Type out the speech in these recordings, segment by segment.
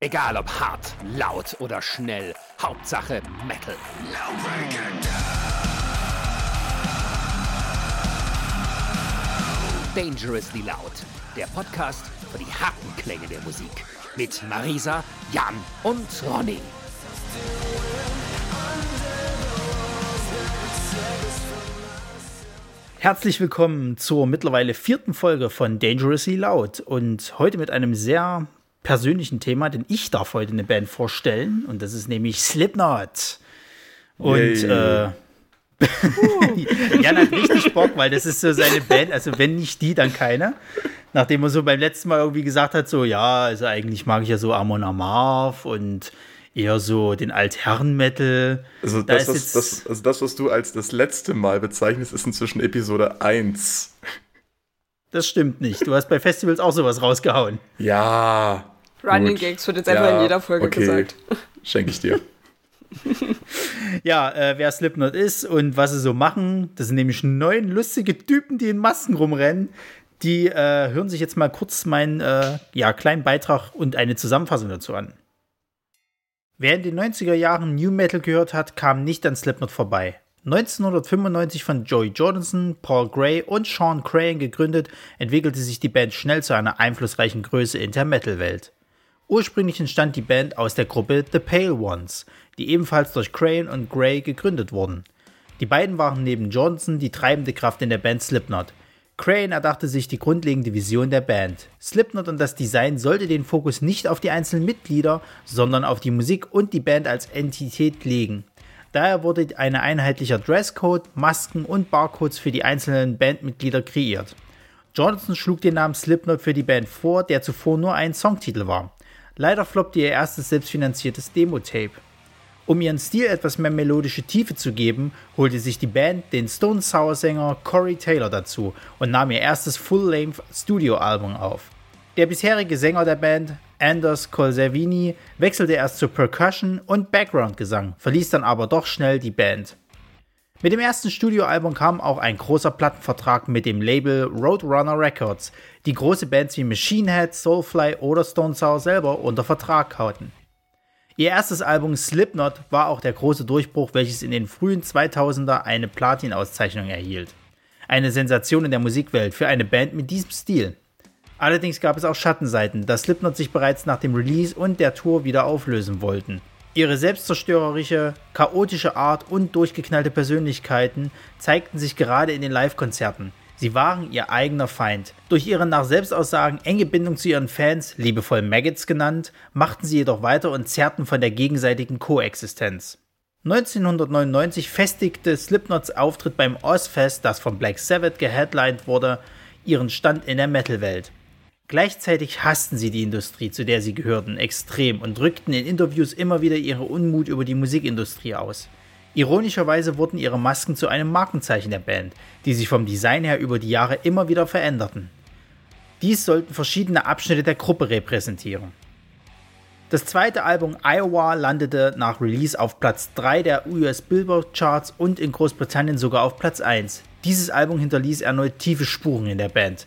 Egal ob hart, laut oder schnell, Hauptsache Metal. Dangerously Loud, der Podcast für die harten Klänge der Musik. Mit Marisa, Jan und Ronny. Herzlich willkommen zur mittlerweile vierten Folge von Dangerously Loud und heute mit einem sehr persönlichen Thema, denn ich darf heute eine Band vorstellen und das ist nämlich Slipknot. Und äh, Jan hat richtig Bock, weil das ist so seine Band, also wenn nicht die, dann keine. Nachdem er so beim letzten Mal irgendwie gesagt hat, so ja, also eigentlich mag ich ja so Amon Amarth und eher so den Altherren-Metal. Also, Da was, das, also das, was du als das letzte Mal bezeichnest, ist inzwischen Episode 1. Das stimmt nicht. Du hast bei Festivals auch sowas rausgehauen. Ja. Running gut. Gags wird jetzt einfach in jeder Folge okay. gesagt. Schenke ich dir. Ja, äh, wer Slipknot ist und was sie so machen, das sind nämlich neun lustige Typen, die in Masken rumrennen. Die äh, hören sich jetzt mal kurz meinen äh, ja, kleinen Beitrag und eine Zusammenfassung dazu an. Wer in den 90er Jahren New Metal gehört hat, kam nicht an Slipknot vorbei. 1995 von Joey Jordison, Paul Gray und Sean Crahan gegründet, entwickelte sich die Band schnell zu einer einflussreichen Größe in der Metal-Welt. Ursprünglich entstand die Band aus der Gruppe The Pale Ones, die ebenfalls durch Crane und Gray gegründet wurden. Die beiden waren neben Johnson die treibende Kraft in der Band Slipknot. Crane erdachte sich die grundlegende Vision der Band. Slipknot und das Design sollte den Fokus nicht auf die einzelnen Mitglieder, sondern auf die Musik und die Band als Entität legen. Daher wurde ein einheitlicher Dresscode, Masken und Barcodes für die einzelnen Bandmitglieder kreiert. Johnson schlug den Namen Slipknot für die Band vor, der zuvor nur ein Songtitel war. Leider floppte ihr erstes selbstfinanziertes Demo-Tape. Um ihren Stil etwas mehr melodische Tiefe zu geben, holte sich die Band den Stone Sour Sänger Corey Taylor dazu und nahm ihr erstes Full-Length Studio-Album auf. Der bisherige Sänger der Band, Anders Colsavini, wechselte erst zu Percussion und Background-Gesang, verließ dann aber doch schnell die Band. Mit dem ersten Studioalbum kam auch ein großer Plattenvertrag mit dem Label Roadrunner Records, die große Bands wie Machine Head, Soulfly oder Stone Sour selber unter Vertrag hatten. Ihr erstes Album Slipknot war auch der große Durchbruch, welches in den frühen 2000er eine Platin-Auszeichnung erhielt. Eine Sensation in der Musikwelt für eine Band mit diesem Stil. Allerdings gab es auch Schattenseiten, da Slipknot sich bereits nach dem Release und der Tour wieder auflösen wollten. Ihre selbstzerstörerische, chaotische Art und durchgeknallte Persönlichkeiten zeigten sich gerade in den Live-Konzerten. Sie waren ihr eigener Feind. Durch ihre nach Selbstaussagen enge Bindung zu ihren Fans, liebevoll Maggots genannt, machten sie jedoch weiter und zerrten von der gegenseitigen Koexistenz. 1999 festigte Slipknots Auftritt beim Ozfest, das von Black Sabbath geheadlined wurde, ihren Stand in der Metalwelt. Gleichzeitig hassten sie die Industrie, zu der sie gehörten, extrem und drückten in Interviews immer wieder ihre Unmut über die Musikindustrie aus. Ironischerweise wurden ihre Masken zu einem Markenzeichen der Band, die sich vom Design her über die Jahre immer wieder veränderten. Dies sollten verschiedene Abschnitte der Gruppe repräsentieren. Das zweite Album Iowa landete nach Release auf Platz 3 der US Billboard Charts und in Großbritannien sogar auf Platz 1. Dieses Album hinterließ erneut tiefe Spuren in der Band.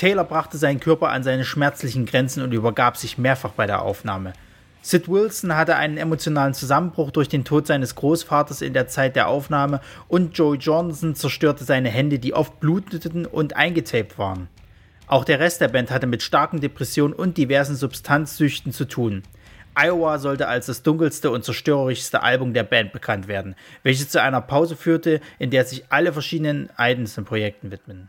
Taylor brachte seinen Körper an seine schmerzlichen Grenzen und übergab sich mehrfach bei der Aufnahme. Sid Wilson hatte einen emotionalen Zusammenbruch durch den Tod seines Großvaters in der Zeit der Aufnahme und Joey Johnson zerstörte seine Hände, die oft bluteten und eingetaped waren. Auch der Rest der Band hatte mit starken Depressionen und diversen Substanzsüchten zu tun. Iowa sollte als das dunkelste und zerstörerischste Album der Band bekannt werden, welches zu einer Pause führte, in der sich alle verschiedenen einzelnen Projekten widmen.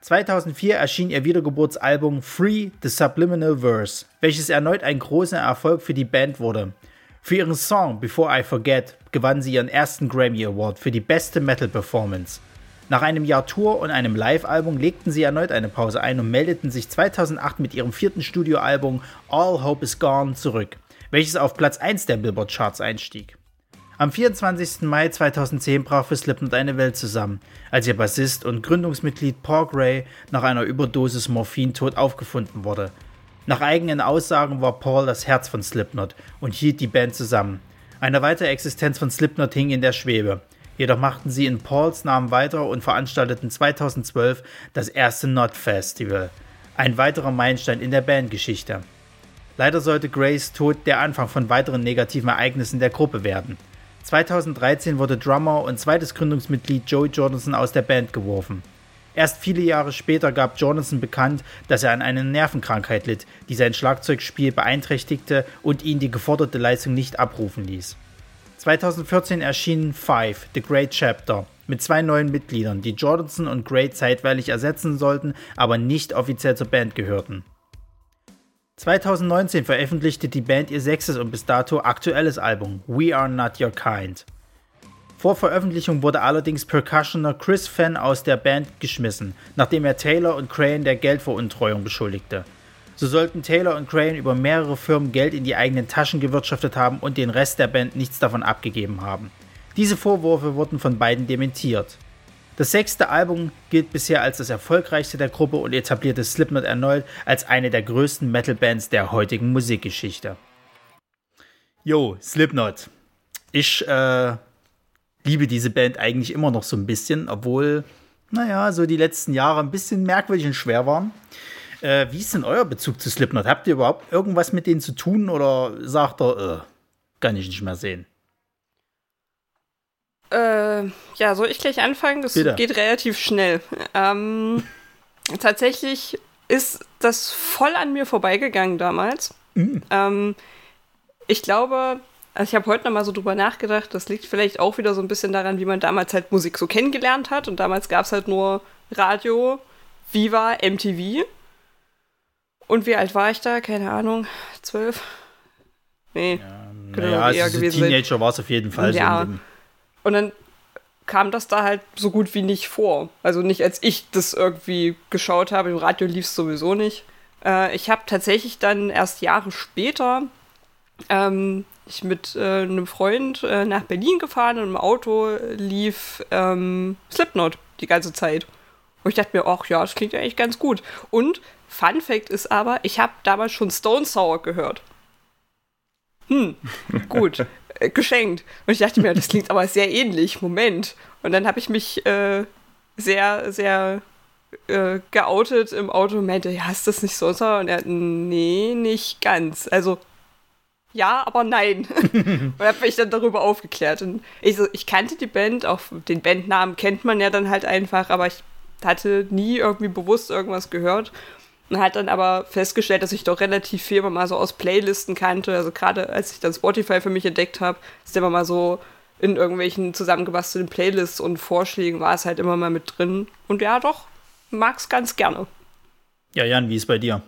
2004 erschien ihr Wiedergeburtsalbum Free the Subliminal Verse, welches erneut ein großer Erfolg für die Band wurde. Für ihren Song Before I Forget gewann sie ihren ersten Grammy Award für die beste Metal Performance. Nach einem Jahr Tour und einem Live-Album legten sie erneut eine Pause ein und meldeten sich 2008 mit ihrem vierten Studioalbum All Hope Is Gone zurück, welches auf Platz 1 der Billboard Charts einstieg. Am 24. Mai 2010 brach für Slipknot eine Welt zusammen, als ihr Bassist und Gründungsmitglied Paul Gray nach einer Überdosis Morphin tot aufgefunden wurde. Nach eigenen Aussagen war Paul das Herz von Slipknot und hielt die Band zusammen. Eine weitere Existenz von Slipknot hing in der Schwebe. Jedoch machten sie in Pauls Namen weiter und veranstalteten 2012 das erste Not Festival, ein weiterer Meilenstein in der Bandgeschichte. Leider sollte Grays Tod der Anfang von weiteren negativen Ereignissen der Gruppe werden. 2013 wurde Drummer und zweites Gründungsmitglied Joey Jordanson aus der Band geworfen. Erst viele Jahre später gab Jordanson bekannt, dass er an einer Nervenkrankheit litt, die sein Schlagzeugspiel beeinträchtigte und ihn die geforderte Leistung nicht abrufen ließ. 2014 erschien Five, The Great Chapter, mit zwei neuen Mitgliedern, die Jordanson und Gray zeitweilig ersetzen sollten, aber nicht offiziell zur Band gehörten. 2019 veröffentlichte die Band ihr sechstes und bis dato aktuelles Album We Are Not Your Kind. Vor Veröffentlichung wurde allerdings Percussioner Chris Fenn aus der Band geschmissen, nachdem er Taylor und Crane der Geldveruntreuung beschuldigte. So sollten Taylor und Crane über mehrere Firmen Geld in die eigenen Taschen gewirtschaftet haben und den Rest der Band nichts davon abgegeben haben. Diese Vorwürfe wurden von beiden dementiert. Das sechste Album gilt bisher als das erfolgreichste der Gruppe und etablierte Slipknot erneut als eine der größten Metal-Bands der heutigen Musikgeschichte. Jo, Slipknot. Ich äh, liebe diese Band eigentlich immer noch so ein bisschen, obwohl, naja, so die letzten Jahre ein bisschen merkwürdig und schwer waren. Äh, wie ist denn euer Bezug zu Slipknot? Habt ihr überhaupt irgendwas mit denen zu tun oder sagt er, äh, kann ich nicht mehr sehen? Äh, ja, soll ich gleich anfangen? Das Bitte. geht relativ schnell. Ähm, tatsächlich ist das voll an mir vorbeigegangen damals. Mhm. Ähm, ich glaube, also ich habe heute noch mal so drüber nachgedacht, das liegt vielleicht auch wieder so ein bisschen daran, wie man damals halt Musik so kennengelernt hat. Und damals gab es halt nur Radio, Viva, MTV. Und wie alt war ich da? Keine Ahnung, zwölf? Nee, ja, naja, eher also gewesen Teenager war es auf jeden Fall. Ja, so und dann kam das da halt so gut wie nicht vor. Also nicht als ich das irgendwie geschaut habe, im Radio lief es sowieso nicht. Äh, ich habe tatsächlich dann erst Jahre später ähm, ich mit äh, einem Freund äh, nach Berlin gefahren und im Auto lief ähm, Slipknot die ganze Zeit. Und ich dachte mir, ach ja, das klingt ja eigentlich ganz gut. Und Fun Fact ist aber, ich habe damals schon Stone Sour gehört. Hm, gut. Äh, geschenkt. Und ich dachte mir, das klingt aber sehr ähnlich. Moment. Und dann habe ich mich äh, sehr, sehr äh, geoutet im Auto und meinte, ja, ist das nicht so? Und er, nee, nicht ganz. Also, ja, aber nein. und habe mich dann darüber aufgeklärt. Und ich, so, ich kannte die Band, auch den Bandnamen kennt man ja dann halt einfach, aber ich hatte nie irgendwie bewusst irgendwas gehört. Und hat dann aber festgestellt, dass ich doch relativ viel immer mal so aus Playlisten kannte. Also gerade als ich dann Spotify für mich entdeckt habe, ist immer mal so in irgendwelchen zusammengebastelten Playlists und Vorschlägen war es halt immer mal mit drin. Und ja, doch, mag's ganz gerne. Ja, Jan, wie ist bei dir?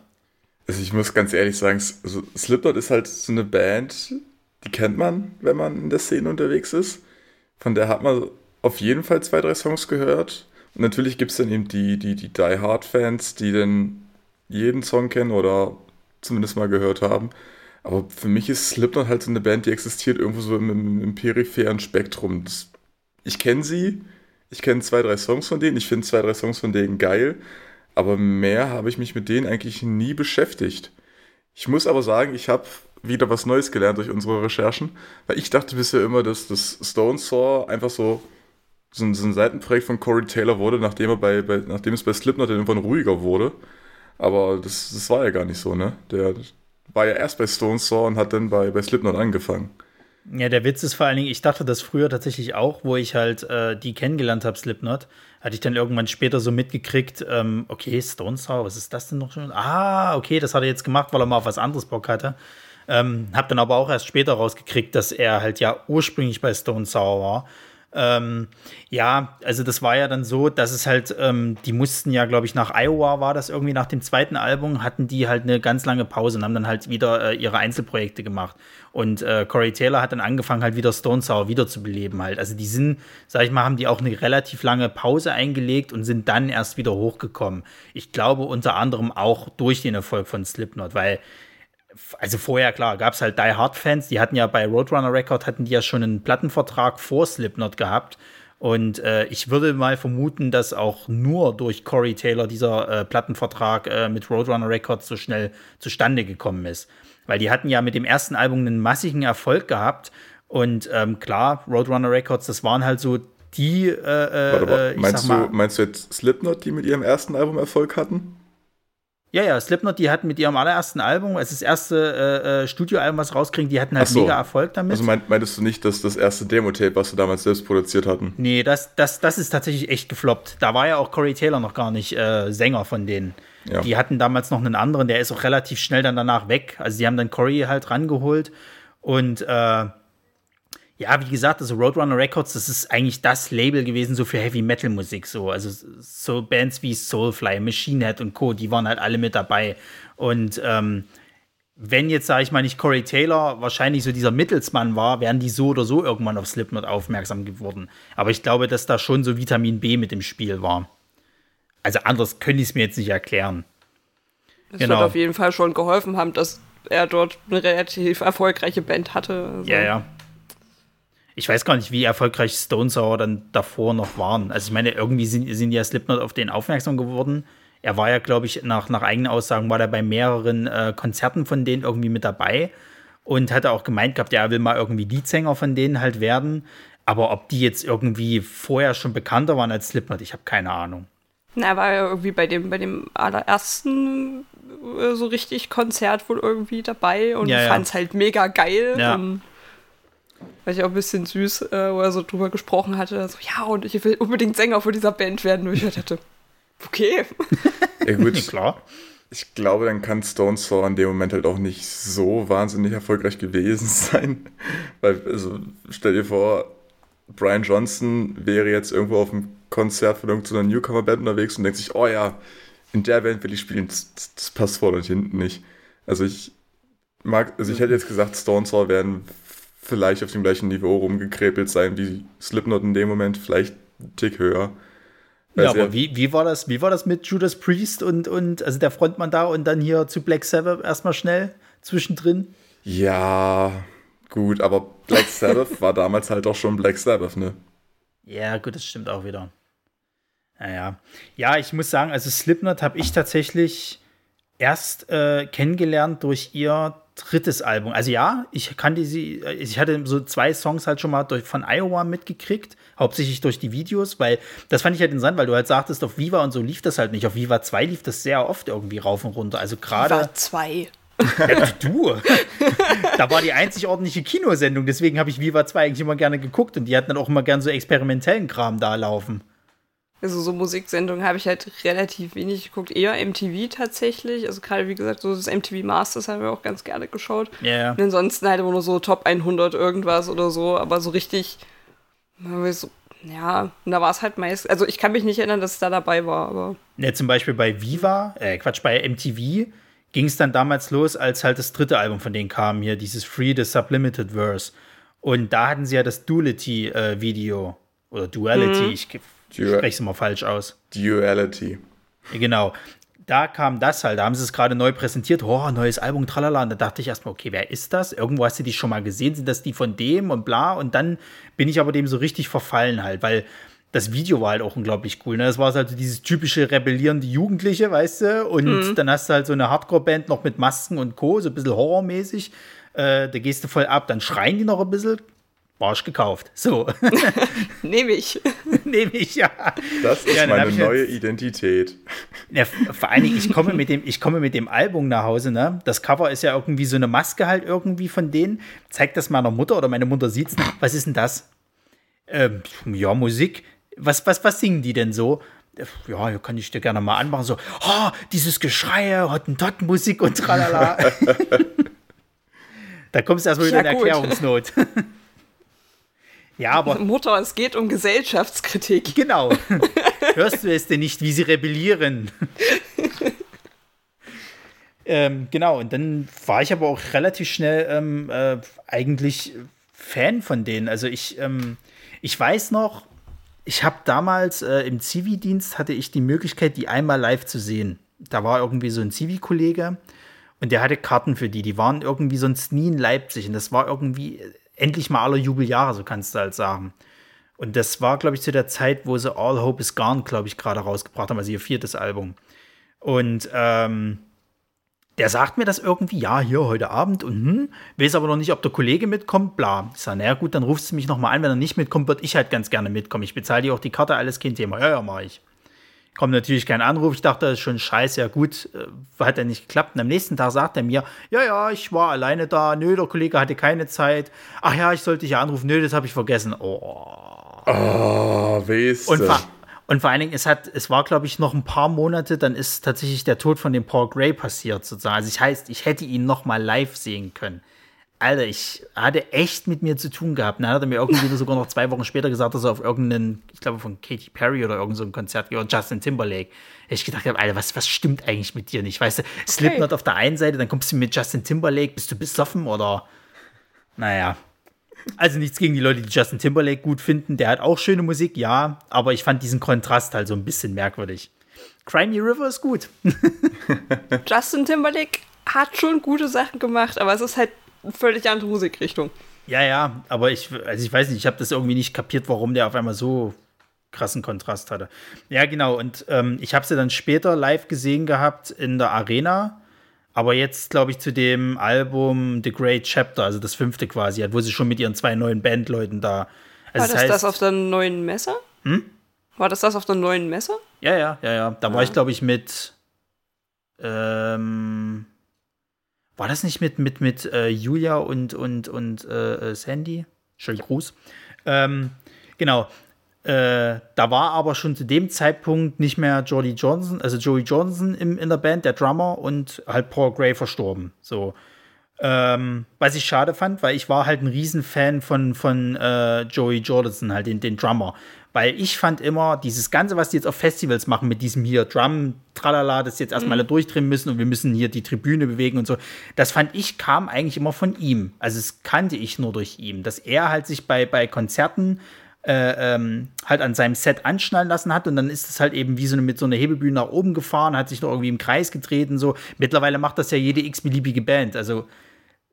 Also ich muss ganz ehrlich sagen, also Slipknot ist halt so eine Band, die kennt man, wenn man in der Szene unterwegs ist. Von der hat man auf jeden Fall zwei, drei Songs gehört. Und natürlich gibt es dann eben die, die, die Die Hard Fans, die dann jeden Song kennen oder zumindest mal gehört haben. Aber für mich ist Slipknot halt so eine Band, die existiert irgendwo so im, im, im peripheren Spektrum. Das, ich kenne sie, ich kenne zwei, drei Songs von denen, ich finde zwei, drei Songs von denen geil, aber mehr habe ich mich mit denen eigentlich nie beschäftigt. Ich muss aber sagen, ich habe wieder was Neues gelernt durch unsere Recherchen, weil ich dachte bisher immer, dass das Stone Saw einfach so, so, ein, so ein Seitenprojekt von Corey Taylor wurde, nachdem, er bei, bei, nachdem es bei Slipknot irgendwann ruhiger wurde. Aber das, das war ja gar nicht so, ne? Der war ja erst bei Stone Saw und hat dann bei, bei Slipknot angefangen. Ja, der Witz ist vor allen Dingen, ich dachte das früher tatsächlich auch, wo ich halt äh, die kennengelernt habe, Slipknot, hatte ich dann irgendwann später so mitgekriegt, ähm, okay, Stone Sour, was ist das denn noch schon? Ah, okay, das hat er jetzt gemacht, weil er mal auf was anderes Bock hatte. Ähm, hab dann aber auch erst später rausgekriegt, dass er halt ja ursprünglich bei Stone Sour war ähm, ja, also das war ja dann so, dass es halt, ähm, die mussten ja, glaube ich, nach Iowa war das irgendwie nach dem zweiten Album, hatten die halt eine ganz lange Pause und haben dann halt wieder äh, ihre Einzelprojekte gemacht. Und äh, Corey Taylor hat dann angefangen, halt wieder Stone Sour wiederzubeleben halt. Also die sind, sag ich mal, haben die auch eine relativ lange Pause eingelegt und sind dann erst wieder hochgekommen. Ich glaube unter anderem auch durch den Erfolg von Slipknot, weil also vorher, klar, gab es halt Die Hard-Fans, die hatten ja bei Roadrunner Record, hatten die ja schon einen Plattenvertrag vor Slipknot gehabt. Und äh, ich würde mal vermuten, dass auch nur durch Corey Taylor dieser äh, Plattenvertrag äh, mit Roadrunner Records so schnell zustande gekommen ist. Weil die hatten ja mit dem ersten Album einen massigen Erfolg gehabt. Und ähm, klar, Roadrunner Records, das waren halt so die. Äh, äh, Warte mal, meinst, mal, du, meinst du jetzt Slipknot, die mit ihrem ersten Album Erfolg hatten? Ja, ja, Slipknot, die hatten mit ihrem allerersten Album, als das erste äh, äh, Studioalbum, was rauskriegen, die hatten halt so. mega Erfolg damit. Also meint, meintest du nicht, dass das erste Demo-Tape, was sie damals selbst produziert hatten? nee, das, das, das ist tatsächlich echt gefloppt. Da war ja auch Corey Taylor noch gar nicht äh, Sänger von denen. Ja. Die hatten damals noch einen anderen, der ist auch relativ schnell dann danach weg. Also die haben dann Corey halt rangeholt. Und äh, ja, wie gesagt, also Roadrunner Records, das ist eigentlich das Label gewesen, so für Heavy Metal Musik. So. Also so Bands wie Soulfly, Machine Head und Co., die waren halt alle mit dabei. Und ähm, wenn jetzt, sage ich mal, nicht Corey Taylor wahrscheinlich so dieser Mittelsmann war, wären die so oder so irgendwann auf Slipknot aufmerksam geworden. Aber ich glaube, dass da schon so Vitamin B mit im Spiel war. Also anders könnte ich es mir jetzt nicht erklären. Das Genau. wird auf jeden Fall schon geholfen haben, dass er dort eine relativ erfolgreiche Band hatte. Also, Ja, ja. Ich weiß gar nicht, wie erfolgreich Stone Sour dann davor noch waren. Also ich meine, irgendwie sind, sind ja Slipknot auf den aufmerksam geworden. Er war ja, glaube ich, nach, nach eigenen Aussagen war er bei mehreren äh, Konzerten von denen irgendwie mit dabei und hatte auch gemeint gehabt, ja, er will mal irgendwie Leadsänger von denen halt werden. Aber ob die jetzt irgendwie vorher schon bekannter waren als Slipknot, ich habe keine Ahnung. Na, er war ja irgendwie bei dem, bei dem allerersten äh, so richtig Konzert wohl irgendwie dabei und Ja, ja. fand es halt mega geil. Ja. Und War ich auch ein bisschen süß, äh, wo er so drüber gesprochen hatte. So, ja, und ich will unbedingt Sänger von dieser Band werden. Und ich dachte, okay. Ja, gut. Klar. Ich glaube, dann kann Stone Sour in dem Moment halt auch nicht so wahnsinnig erfolgreich gewesen sein. Weil, also, stell dir vor, Brian Johnson wäre jetzt irgendwo auf einem Konzert von irgendeiner Newcomer-Band unterwegs und denkt sich, oh ja, in der Band will ich spielen. Das, das- passt vorne und hinten nicht. Also ich mag, also ich hätte jetzt gesagt, Stone Sour werden vielleicht auf dem gleichen Niveau rumgekrepelt sein wie Slipknot in dem Moment, vielleicht einen Tick höher. Weil Ja, sie aber wie, wie, war das, wie war das mit Judas Priest und, und also der Frontmann da und dann hier zu Black Sabbath erstmal schnell zwischendrin? Ja, gut, aber Black Sabbath war damals halt auch schon Black Sabbath, ne? Ja, gut, das stimmt auch wieder. Naja. Ja, ich muss sagen, also Slipknot habe ich tatsächlich erst äh, kennengelernt durch ihr drittes Album. Also ja, ich kannte sie, ich hatte so zwei Songs halt schon mal durch, von Iowa mitgekriegt, hauptsächlich durch die Videos, weil das fand ich halt interessant, weil du halt sagtest, auf Viva und so lief das halt nicht. Auf Viva 2 lief das sehr oft irgendwie rauf und runter. Also gerade. War zwei. Ja, du. da war die einzig ordentliche Kinosendung, deswegen habe ich Viva 2 eigentlich immer gerne geguckt und die hatten dann auch immer gern so experimentellen Kram da laufen. Also so Musiksendungen habe ich halt relativ wenig geguckt. Eher MTV tatsächlich. Also gerade wie gesagt, so das MTV Masters haben wir auch ganz gerne geschaut. Ja, ja. Und ansonsten halt immer nur so Top 100 irgendwas oder so. Aber so richtig, so, ja, und da war es halt meist, also ich kann mich nicht erinnern, dass es da dabei war, aber Ja, zum Beispiel bei Viva, äh, Quatsch, bei MTV ging es dann damals los, als halt das dritte Album von denen kam, hier dieses Free the Sublimited Verse. Und da hatten sie ja das Duality-Video. oder Duality, ich Dual- spreche es immer falsch aus. Duality. Genau. Da kam das halt, da haben sie es gerade neu präsentiert, oh, neues Album, tralala. Und da dachte ich erstmal, okay, wer ist das? Irgendwo hast du die schon mal gesehen, sind das die von dem und bla. Und dann bin ich aber dem so richtig verfallen halt, weil das Video war halt auch unglaublich cool. Ne? Das war halt so dieses typische rebellierende Jugendliche, weißt du? Und dann hast du halt so eine Hardcore-Band noch mit Masken und Co., so ein bisschen horrormäßig. Äh, da gehst du voll ab, dann schreien die noch ein bisschen. Barsch gekauft. So, nehme ich. nehme ich ja. Das ist Ja, meine neue jetzt- Identität. Ja, vor allen Dingen, ich komme mit dem, ich komme mit dem Album nach Hause, ne? Das Cover ist ja irgendwie so eine Maske halt irgendwie von denen. Zeigt das meiner Mutter oder meine Mutter sieht's. Was ist denn das? Ähm, ja, Musik. Was, was, was singen die denn so? Ja, hier kann ich dir gerne mal anmachen. So, oh, dieses Geschrei, Hottentotten-Musik und tralala. da kommst du erstmal wieder Ja, in. Erklärungsnot. Ja, aber Mutter, es geht um Gesellschaftskritik. Genau. Hörst du es denn nicht, wie sie rebellieren? ähm, genau, und dann war ich aber auch relativ schnell ähm, äh, eigentlich Fan von denen. Also ich, ähm, ich weiß noch, ich habe damals äh, im Zivi-Dienst hatte ich die Möglichkeit, die einmal live zu sehen. Da war irgendwie so ein Zivi-Kollege und der hatte Karten für die. Die waren irgendwie sonst nie in Leipzig und das war irgendwie endlich mal aller Jubeljahre, so kannst du halt sagen. Und das war, glaube ich, zu der Zeit, wo sie All Hope is Gone, glaube ich, gerade rausgebracht haben, also ihr viertes Album. Und ähm, der sagt mir das irgendwie, ja, hier heute Abend und hm, weiß aber noch nicht, ob der Kollege mitkommt, bla. Ich sage, naja, gut, dann rufst du mich nochmal an, wenn er nicht mitkommt, würde ich halt ganz gerne mitkommen. Ich bezahle dir auch die Karte, alles kein Thema. Ja, ja, mach ich. Kommt natürlich kein Anruf. Ich dachte, das ist schon scheiße. Ja, gut, äh, hat ja nicht geklappt. Und am nächsten Tag sagt er mir: Ja, ja, ich war alleine da. Nö, der Kollege hatte keine Zeit. Ach ja, ich sollte dich ja anrufen. Nö, das habe ich vergessen. Oh. Oh, weißt und, vor, und vor allen Dingen, es, hat, es war, glaube ich, noch ein paar Monate, dann ist tatsächlich der Tod von dem Paul Gray passiert, sozusagen. Also, ich heißt, ich hätte ihn noch mal live sehen können. Alter, ich hatte echt mit mir zu tun gehabt. Dann hat er mir irgendwie sogar noch zwei Wochen später gesagt, dass er auf irgendeinen, ich glaube von Katy Perry oder irgendein so Konzert oder Justin Timberlake. Ich gedacht habe, Alter, was, was stimmt eigentlich mit dir nicht? Weißt du, okay. Slipknot auf der einen Seite, dann kommst du mit Justin Timberlake, bist du besoffen oder? Naja. Also nichts gegen die Leute, die Justin Timberlake gut finden. Der hat auch schöne Musik, ja, aber ich fand diesen Kontrast halt so ein bisschen merkwürdig. Crimey River ist gut. Justin Timberlake hat schon gute Sachen gemacht, aber es ist halt völlig andere Musikrichtung. Ja, ja, aber ich, also ich weiß nicht, ich habe das irgendwie nicht kapiert, warum der auf einmal so krassen Kontrast hatte. Ja, genau, und ähm, ich habe sie dann später live gesehen gehabt in der Arena, aber jetzt, glaube ich, zu dem Album The Great Chapter, also das fünfte quasi, wo sie schon mit ihren zwei neuen Bandleuten da. Also War das das, heißt, das auf der neuen Messe? Hm? War das das auf der neuen Messe? Ja, ja, ja, ja. Da ja. war ich, glaube ich, mit. Ähm, war das nicht mit, mit, mit äh, Julia und, und, und äh, äh Sandy? Schönen Gruß. Ähm, genau. Äh, da war aber schon zu dem Zeitpunkt nicht mehr Jody Johnson, also Joey Johnson im, in der Band, der Drummer, und halt Paul Gray verstorben. So. Ähm, was ich schade fand, weil ich war halt ein Riesenfan von, von äh, Joey Jordison, halt den, den Drummer. Weil ich fand immer, dieses Ganze, was die jetzt auf Festivals machen, mit diesem hier Drum, tralala, das jetzt erstmal mhm. alle durchdrehen müssen und wir müssen hier die Tribüne bewegen und so, das fand ich, kam eigentlich immer von ihm. Also es kannte ich nur durch ihn, dass er halt sich bei, bei Konzerten äh, ähm, halt an seinem Set anschnallen lassen hat und dann ist es halt eben wie so eine, mit so einer Hebebühne nach oben gefahren, hat sich noch irgendwie im Kreis getreten, so. Mittlerweile macht das ja jede x-beliebige Band, also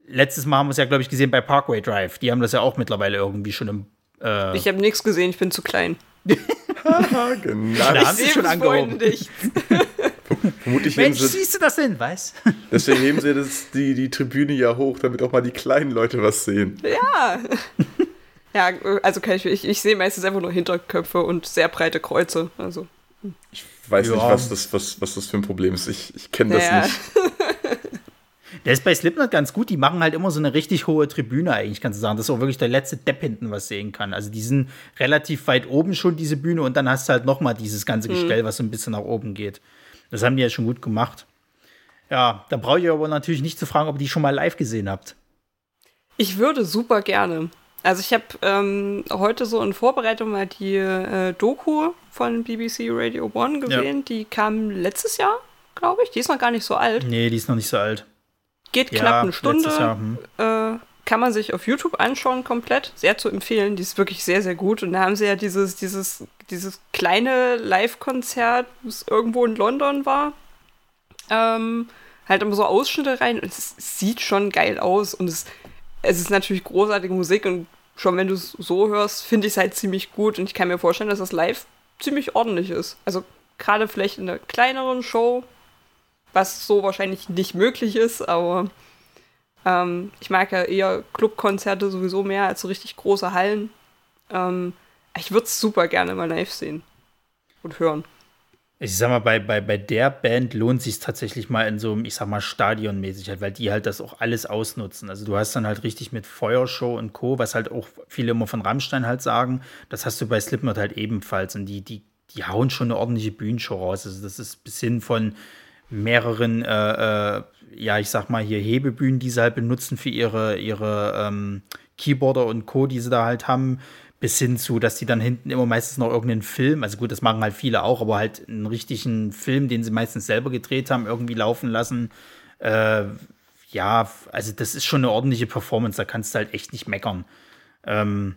letztes Mal haben wir es ja, glaube ich, gesehen bei Parkway Drive. Die haben das ja auch mittlerweile irgendwie schon im äh ich habe nichts gesehen, ich bin zu klein. genau. Da haben sie schon angehoben. Vermutlich Mensch, sie, siehst du das denn, weiß? Deswegen heben sie das, die, die Tribüne ja hoch, damit auch mal die kleinen Leute was sehen. Ja. ja, also kann ich, ich, ich sehe meistens einfach nur Hinterköpfe und sehr breite Kreuze. Also. Ich weiß ja. nicht, was das, was, was das für ein Problem ist. Ich, ich kenne das ja. nicht. Der ist bei Slipknot ganz gut. Die machen halt immer so eine richtig hohe Tribüne, eigentlich, kannst du sagen. Das ist auch wirklich der letzte Depp hinten, was sehen kann. Also, die sind relativ weit oben schon, diese Bühne, und dann hast du halt noch mal dieses ganze mhm. Gestell, mhm. was so ein bisschen nach oben geht. Das haben die ja schon gut gemacht. Ja, da brauche ich aber natürlich nicht zu fragen, ob ihr die schon mal live gesehen habt. Ich würde super gerne. Also ich habe ähm, heute so in Vorbereitung mal die äh, Doku von BBC Radio One gesehen. Ja. Die kam letztes Jahr, glaube ich. Die ist noch gar nicht so alt. Nee, die ist noch nicht so alt. Geht ja, knapp eine Stunde. Jahr, hm. äh, kann man sich auf YouTube anschauen komplett. Sehr zu empfehlen. Die ist wirklich sehr, sehr gut. Und da haben sie ja dieses, dieses, dieses kleine Live-Konzert, das irgendwo in London war. Ähm, halt immer so Ausschnitte rein. Und es sieht schon geil aus. Und es, es ist natürlich großartige Musik. Und schon wenn du es so hörst, finde ich es halt ziemlich gut. Und ich kann mir vorstellen, dass das live ziemlich ordentlich ist. Also gerade vielleicht in einer kleineren Show was so wahrscheinlich nicht möglich ist, aber ähm, ich mag ja eher Clubkonzerte sowieso mehr als so richtig große Hallen. Ähm, ich würde es super gerne mal live sehen und hören. Ich sag mal, bei, bei, bei der Band lohnt sich tatsächlich mal in so einem, ich sag mal, Stadionmäßig halt, weil die halt das auch alles ausnutzen. Also du hast dann halt richtig mit Feuershow und Co., was halt auch viele immer von Rammstein halt sagen, das hast du bei Slipknot halt ebenfalls. Und die, die, die hauen schon eine ordentliche Bühnenshow raus. Also das ist bis hin von mehreren, äh, äh, ja, ich sag mal hier Hebebühnen, die sie halt benutzen für ihre, ihre ähm, Keyboarder und Co., die sie da halt haben, bis hin zu, dass die dann hinten immer meistens noch irgendeinen Film, also gut, das machen halt viele auch, aber halt einen richtigen Film, den sie meistens selber gedreht haben, irgendwie laufen lassen. Äh, ja, also das ist schon eine ordentliche Performance, da kannst du halt echt nicht meckern. Ähm,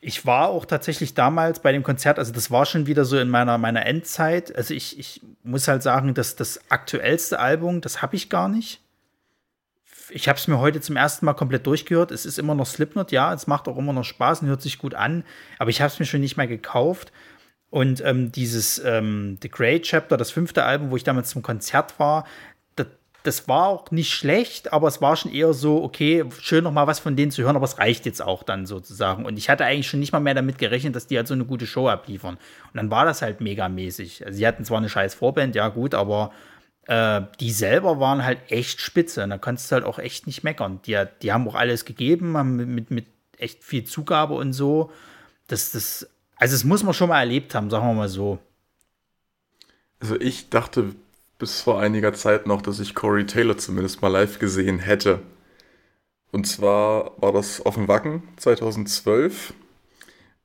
ich war auch tatsächlich damals bei dem Konzert, also das war schon wieder so in meiner, meiner Endzeit. Also ich, ich muss halt sagen, dass das aktuellste Album, das habe ich gar nicht. Ich habe es mir heute zum ersten Mal komplett durchgehört. Es ist immer noch Slipknot, ja, es macht auch immer noch Spaß und hört sich gut an, aber ich habe es mir schon nicht mehr gekauft. Und ähm, dieses ähm, The Great Chapter, das fünfte Album, wo ich damals zum Konzert war, das war auch nicht schlecht, aber es war schon eher so, okay, schön noch mal was von denen zu hören, aber es reicht jetzt auch dann sozusagen. Und ich hatte eigentlich schon nicht mal mehr damit gerechnet, dass die halt so eine gute Show abliefern. Und dann war das halt megamäßig. Also sie hatten zwar eine scheiß Vorband, ja gut, aber äh, die selber waren halt echt spitze. Und da kannst du halt auch echt nicht meckern. Die, die haben auch alles gegeben, haben mit, mit, mit echt viel Zugabe und so. Das, das, also das muss man schon mal erlebt haben, sagen wir mal so. Also ich dachte bis vor einiger Zeit noch, dass ich Corey Taylor zumindest mal live gesehen hätte. Und zwar war das auf dem Wacken 2012.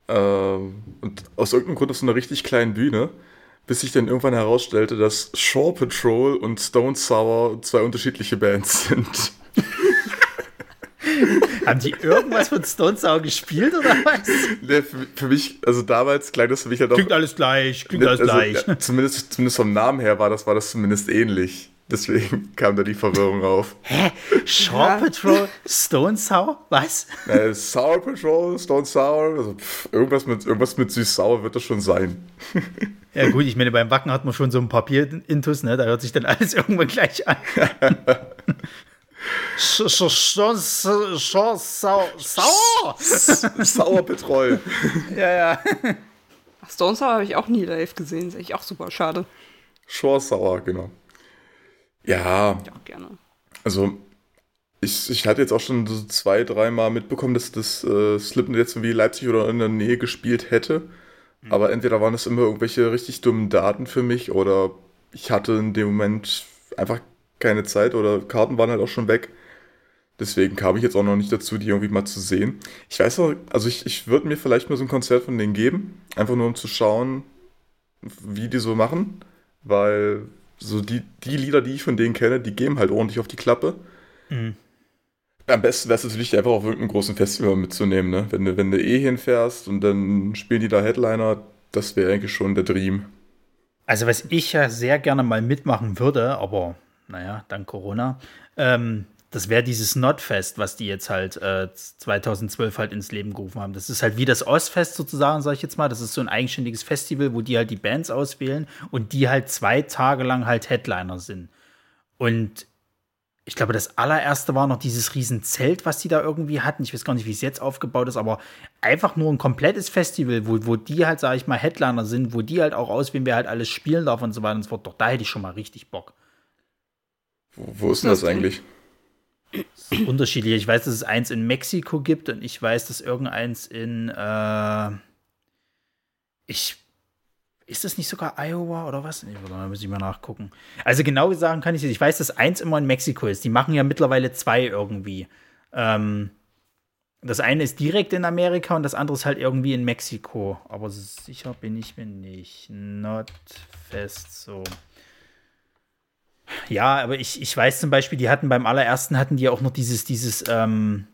Äh, und aus irgendeinem Grund auf so einer richtig kleinen Bühne, bis sich dann irgendwann herausstellte, dass Shore Patrol und Stone Sour zwei unterschiedliche Bands sind. Haben die irgendwas von Stone Sour gespielt oder was? Nee, für, für, mich, also damals klang das für mich halt auch. Klingt alles gleich, klingt alles also, gleich. Ja, zumindest, zumindest vom Namen her war das, war das zumindest ähnlich. Deswegen kam da die Verwirrung auf. Hä? Shaw ja. Patrol, Stone Sour? Was? Äh, Sour Patrol, Stone Sour, also pff, irgendwas mit, irgendwas mit süß-sauer wird das schon sein. Ja, gut, ich meine, beim Wacken hat man schon so ein Papier-Intus, ne? Da hört sich dann alles irgendwann gleich an. Schon sauer. Sauerpetrol. Ja, ja. Stone Sour habe ich auch nie live gesehen. Sehe ich auch super schade. Shore Sauer, genau. Ja. Ja, gerne. Also, ich, ich hatte jetzt auch schon so zwei, dreimal mitbekommen, dass das äh, Slipknot jetzt irgendwie Leipzig oder in der Nähe gespielt hätte. Mhm. Aber entweder waren es immer irgendwelche richtig dummen Daten für mich oder ich hatte in dem Moment einfach keine Zeit oder Karten waren halt auch schon weg. Deswegen kam ich jetzt auch noch nicht dazu, die irgendwie mal zu sehen. Ich weiß auch, also ich, ich würde mir vielleicht mal so ein Konzert von denen geben, einfach nur um zu schauen, wie die so machen, weil so die, die Lieder, die ich von denen kenne, die geben halt ordentlich auf die Klappe. Mhm. Am besten wäre es natürlich einfach auf irgendeinem großen Festival mitzunehmen, ne? Wenn du, wenn du eh hinfährst und dann spielen die da Headliner, das wäre eigentlich schon der Dream. Also was ich ja sehr gerne mal mitmachen würde, aber naja, dank Corona. Ähm, das wäre dieses Notfest, was die jetzt halt äh, 2012 halt ins Leben gerufen haben. Das ist halt wie das Ostfest sozusagen, sage ich jetzt mal. Das ist so ein eigenständiges Festival, wo die halt die Bands auswählen und die halt zwei Tage lang halt Headliner sind. Und ich glaube, das allererste war noch dieses Riesenzelt, was die da irgendwie hatten. Ich weiß gar nicht, wie es jetzt aufgebaut ist, aber einfach nur ein komplettes Festival, wo, wo die halt, sage ich mal, Headliner sind, wo die halt auch auswählen, wer halt alles spielen darf und so weiter und so fort. Doch da hätte ich schon mal richtig Bock. Wo, wo ist denn das eigentlich? Das unterschiedlich. Ich weiß, dass es eins in Mexiko gibt und ich weiß, dass irgendeins in äh, ich ist das nicht sogar Iowa oder was? Nee, da muss ich mal nachgucken. Also genau sagen kann ich es. Ich weiß, dass eins immer in Mexiko ist. Die machen ja mittlerweile zwei irgendwie. Ähm, das eine ist direkt in Amerika und das andere ist halt irgendwie in Mexiko. Aber sicher bin ich mir nicht. Not fest so. Ja, aber ich, ich weiß zum Beispiel, die hatten beim allerersten hatten die auch noch dieses, dieses, ähm,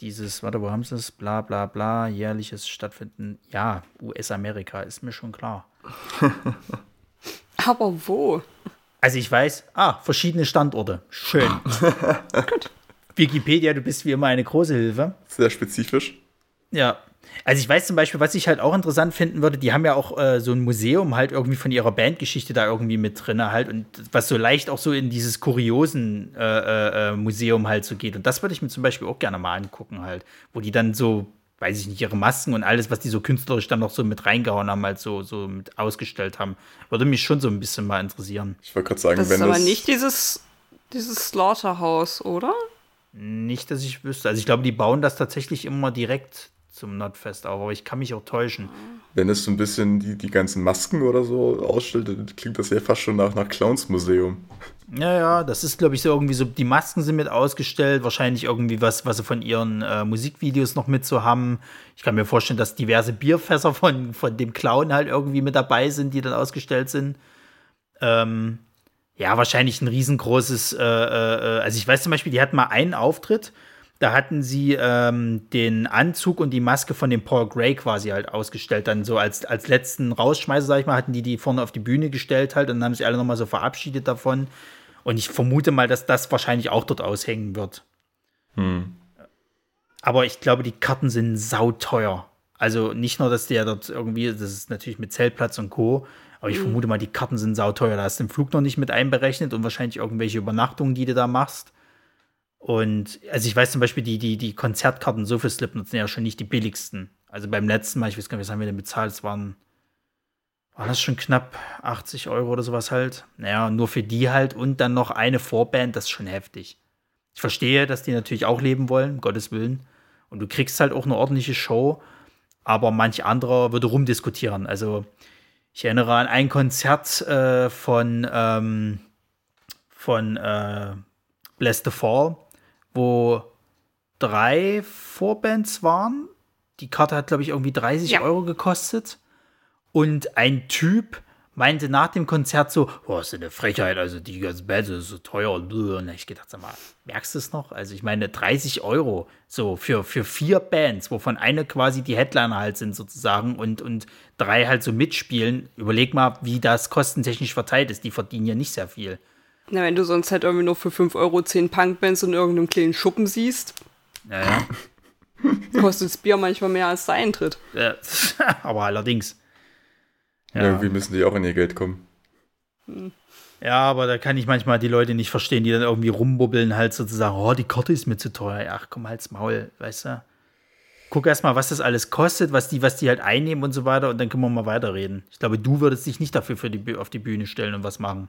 dieses, warte, wo haben sie es? Bla bla bla, jährliches Stattfinden. Ja, US-Amerika, ist mir schon klar. aber wo? Also ich weiß, ah, verschiedene Standorte. Schön. Gut. Wikipedia, du bist wie immer eine große Hilfe. Sehr spezifisch. Ja, also ich weiß zum Beispiel, was ich halt auch interessant finden würde, die haben ja auch äh, so ein Museum halt irgendwie von ihrer Bandgeschichte da irgendwie mit drin halt und was so leicht auch so in dieses kuriosen äh, äh, äh, Museum halt so geht. Und das würde ich mir zum Beispiel auch gerne mal angucken halt, wo die dann so, weiß ich nicht, ihre Masken und alles, was die so künstlerisch dann noch so mit reingehauen haben, halt so, so mit ausgestellt haben. Würde mich schon so ein bisschen mal interessieren. Ich wollte gerade sagen, das wenn ist aber nicht dieses, dieses Slaughterhouse, oder? Nicht, dass ich wüsste. Also ich glaube, die bauen das tatsächlich immer direkt zum Notfest auf, aber ich kann mich auch täuschen. Wenn es so ein bisschen die, die ganzen Masken oder so ausstellt, dann klingt das ja fast schon nach, nach Clowns-Museum. Ja, ja, das ist, glaube ich, so irgendwie so, die Masken sind mit ausgestellt, wahrscheinlich irgendwie was, was sie von ihren äh, Musikvideos noch mit so haben. Ich kann mir vorstellen, dass diverse Bierfässer von, von dem Clown halt irgendwie mit dabei sind, die dann ausgestellt sind. Ähm, ja, wahrscheinlich ein riesengroßes, äh, äh, äh also ich weiß zum Beispiel, die hatten mal einen Auftritt, da hatten sie ähm, den Anzug und die Maske von dem Paul Gray quasi halt ausgestellt. Dann so als, als letzten Rausschmeißer, sag ich mal, hatten die die vorne auf die Bühne gestellt halt und dann haben sich alle nochmal so verabschiedet davon. Und ich vermute mal, dass das wahrscheinlich auch dort aushängen wird. Hm. Aber ich glaube, die Karten sind sauteuer. Also nicht nur, dass der dort irgendwie, das ist natürlich mit Zeltplatz und Co., Aber ich mhm. vermute mal, die Karten sind sauteuer. Da hast du den Flug noch nicht mit einberechnet und wahrscheinlich irgendwelche Übernachtungen, die du da machst. Und also ich weiß zum Beispiel, die, die, die Konzertkarten so für Slipknot sind ja schon nicht die billigsten. Also beim letzten Mal, ich weiß gar nicht, was haben wir denn bezahlt? Es waren, war das schon knapp 80 Euro oder sowas halt. Naja, nur für die halt und dann noch eine Vorband, das ist schon heftig. Ich verstehe, dass die natürlich auch leben wollen, um Gottes Willen. Und du kriegst halt auch eine ordentliche Show, aber manch anderer würde rumdiskutieren. Also ich erinnere an ein Konzert äh, von, ähm, von äh, Bless the Fall wo drei Vorbands waren. Die Karte hat, glaube ich, irgendwie 30 ja. Euro gekostet. Und ein Typ meinte nach dem Konzert so, oh, ist eine Frechheit, also die ganze Band ist so teuer. Und ich gedacht, sag mal, merkst du es noch? Also ich meine, 30 Euro so für, für vier Bands, wovon eine quasi die Headliner halt sind sozusagen und, und drei halt so mitspielen. Überleg mal, wie das kostentechnisch verteilt ist. Die verdienen ja nicht sehr viel. Na, wenn du sonst halt irgendwie nur für 5 Euro 10 Punkbands in irgendeinem kleinen Schuppen siehst. Naja. Kostet das Bier manchmal mehr als der Eintritt. Ja, aber allerdings. Ja. Irgendwie müssen die auch in ihr Geld kommen. Hm. Ja, aber da kann ich manchmal die Leute nicht verstehen, die dann irgendwie rumbubbeln, halt sozusagen, oh, die Karte ist mir zu teuer. Ach, komm, halt's Maul, weißt du? Guck erst mal, was das alles kostet, was die, was die halt einnehmen und so weiter, und dann können wir mal weiterreden. Ich glaube, du würdest dich nicht dafür für die, auf die Bühne stellen und was machen.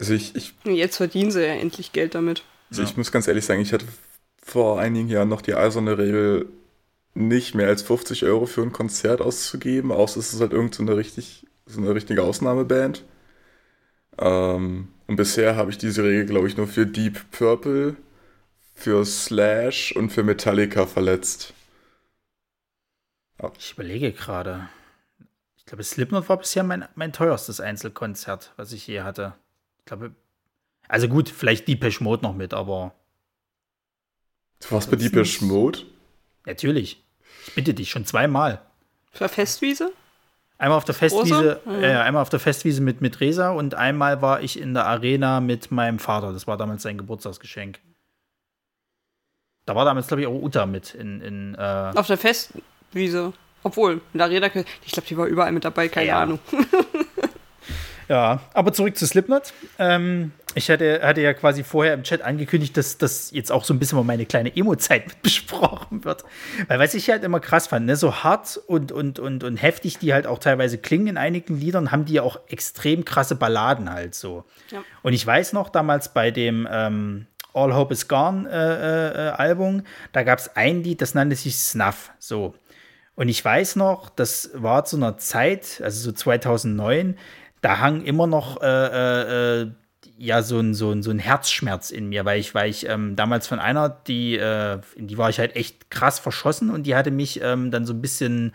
Also ich, ich, Jetzt verdienen sie ja endlich Geld damit. Also ja. ich muss ganz ehrlich sagen, ich hatte vor einigen Jahren noch die eiserne Regel, nicht mehr als 50 Euro für ein Konzert auszugeben, außer es ist halt irgend so eine, richtig, so eine richtige Ausnahmeband. Ähm, und bisher habe ich diese Regel, glaube ich, nur für Deep Purple, für Slash und für Metallica verletzt. Ja. Ich überlege gerade. Ich glaube, Slipknot war bisher mein, mein teuerstes Einzelkonzert, was ich je hatte. Ich glaube, also gut, vielleicht Deepesh Mode noch mit, aber. Du warst bei Deepesh Mode? Natürlich. Ich bitte dich, schon zweimal. Für Festwiese? Einmal auf der Festwiese, ja. äh, einmal auf der Festwiese mit, mit Resa und einmal war ich in der Arena mit meinem Vater. Das war damals sein Geburtstagsgeschenk. Da war damals, glaube ich, auch Uta mit in. in äh auf der Festwiese. Obwohl, in der Arena, ich glaube, die war überall mit dabei, keine ja. Ahnung. Ja, aber zurück zu Slipknot. Ähm, ich hatte, hatte ja quasi vorher im Chat angekündigt, dass das jetzt auch so ein bisschen mal meine kleine Emo-Zeit mit besprochen wird. Weil was ich halt immer krass fand, ne, so hart und, und, und, und heftig die halt auch teilweise klingen in einigen Liedern, haben die ja auch extrem krasse Balladen halt so. Ja. Und ich weiß noch damals bei dem ähm, All Hope is Gone äh, äh, Album, da gab es ein Lied, das nannte sich Snuff, so. Und ich weiß noch, das war zu einer Zeit, also so 2009, da hang immer noch äh, äh, äh, ja so ein, so, ein, so ein Herzschmerz in mir, weil ich, weil ich ähm, damals von einer, die, äh, in die war ich halt echt krass verschossen und die hatte mich ähm, dann so ein bisschen,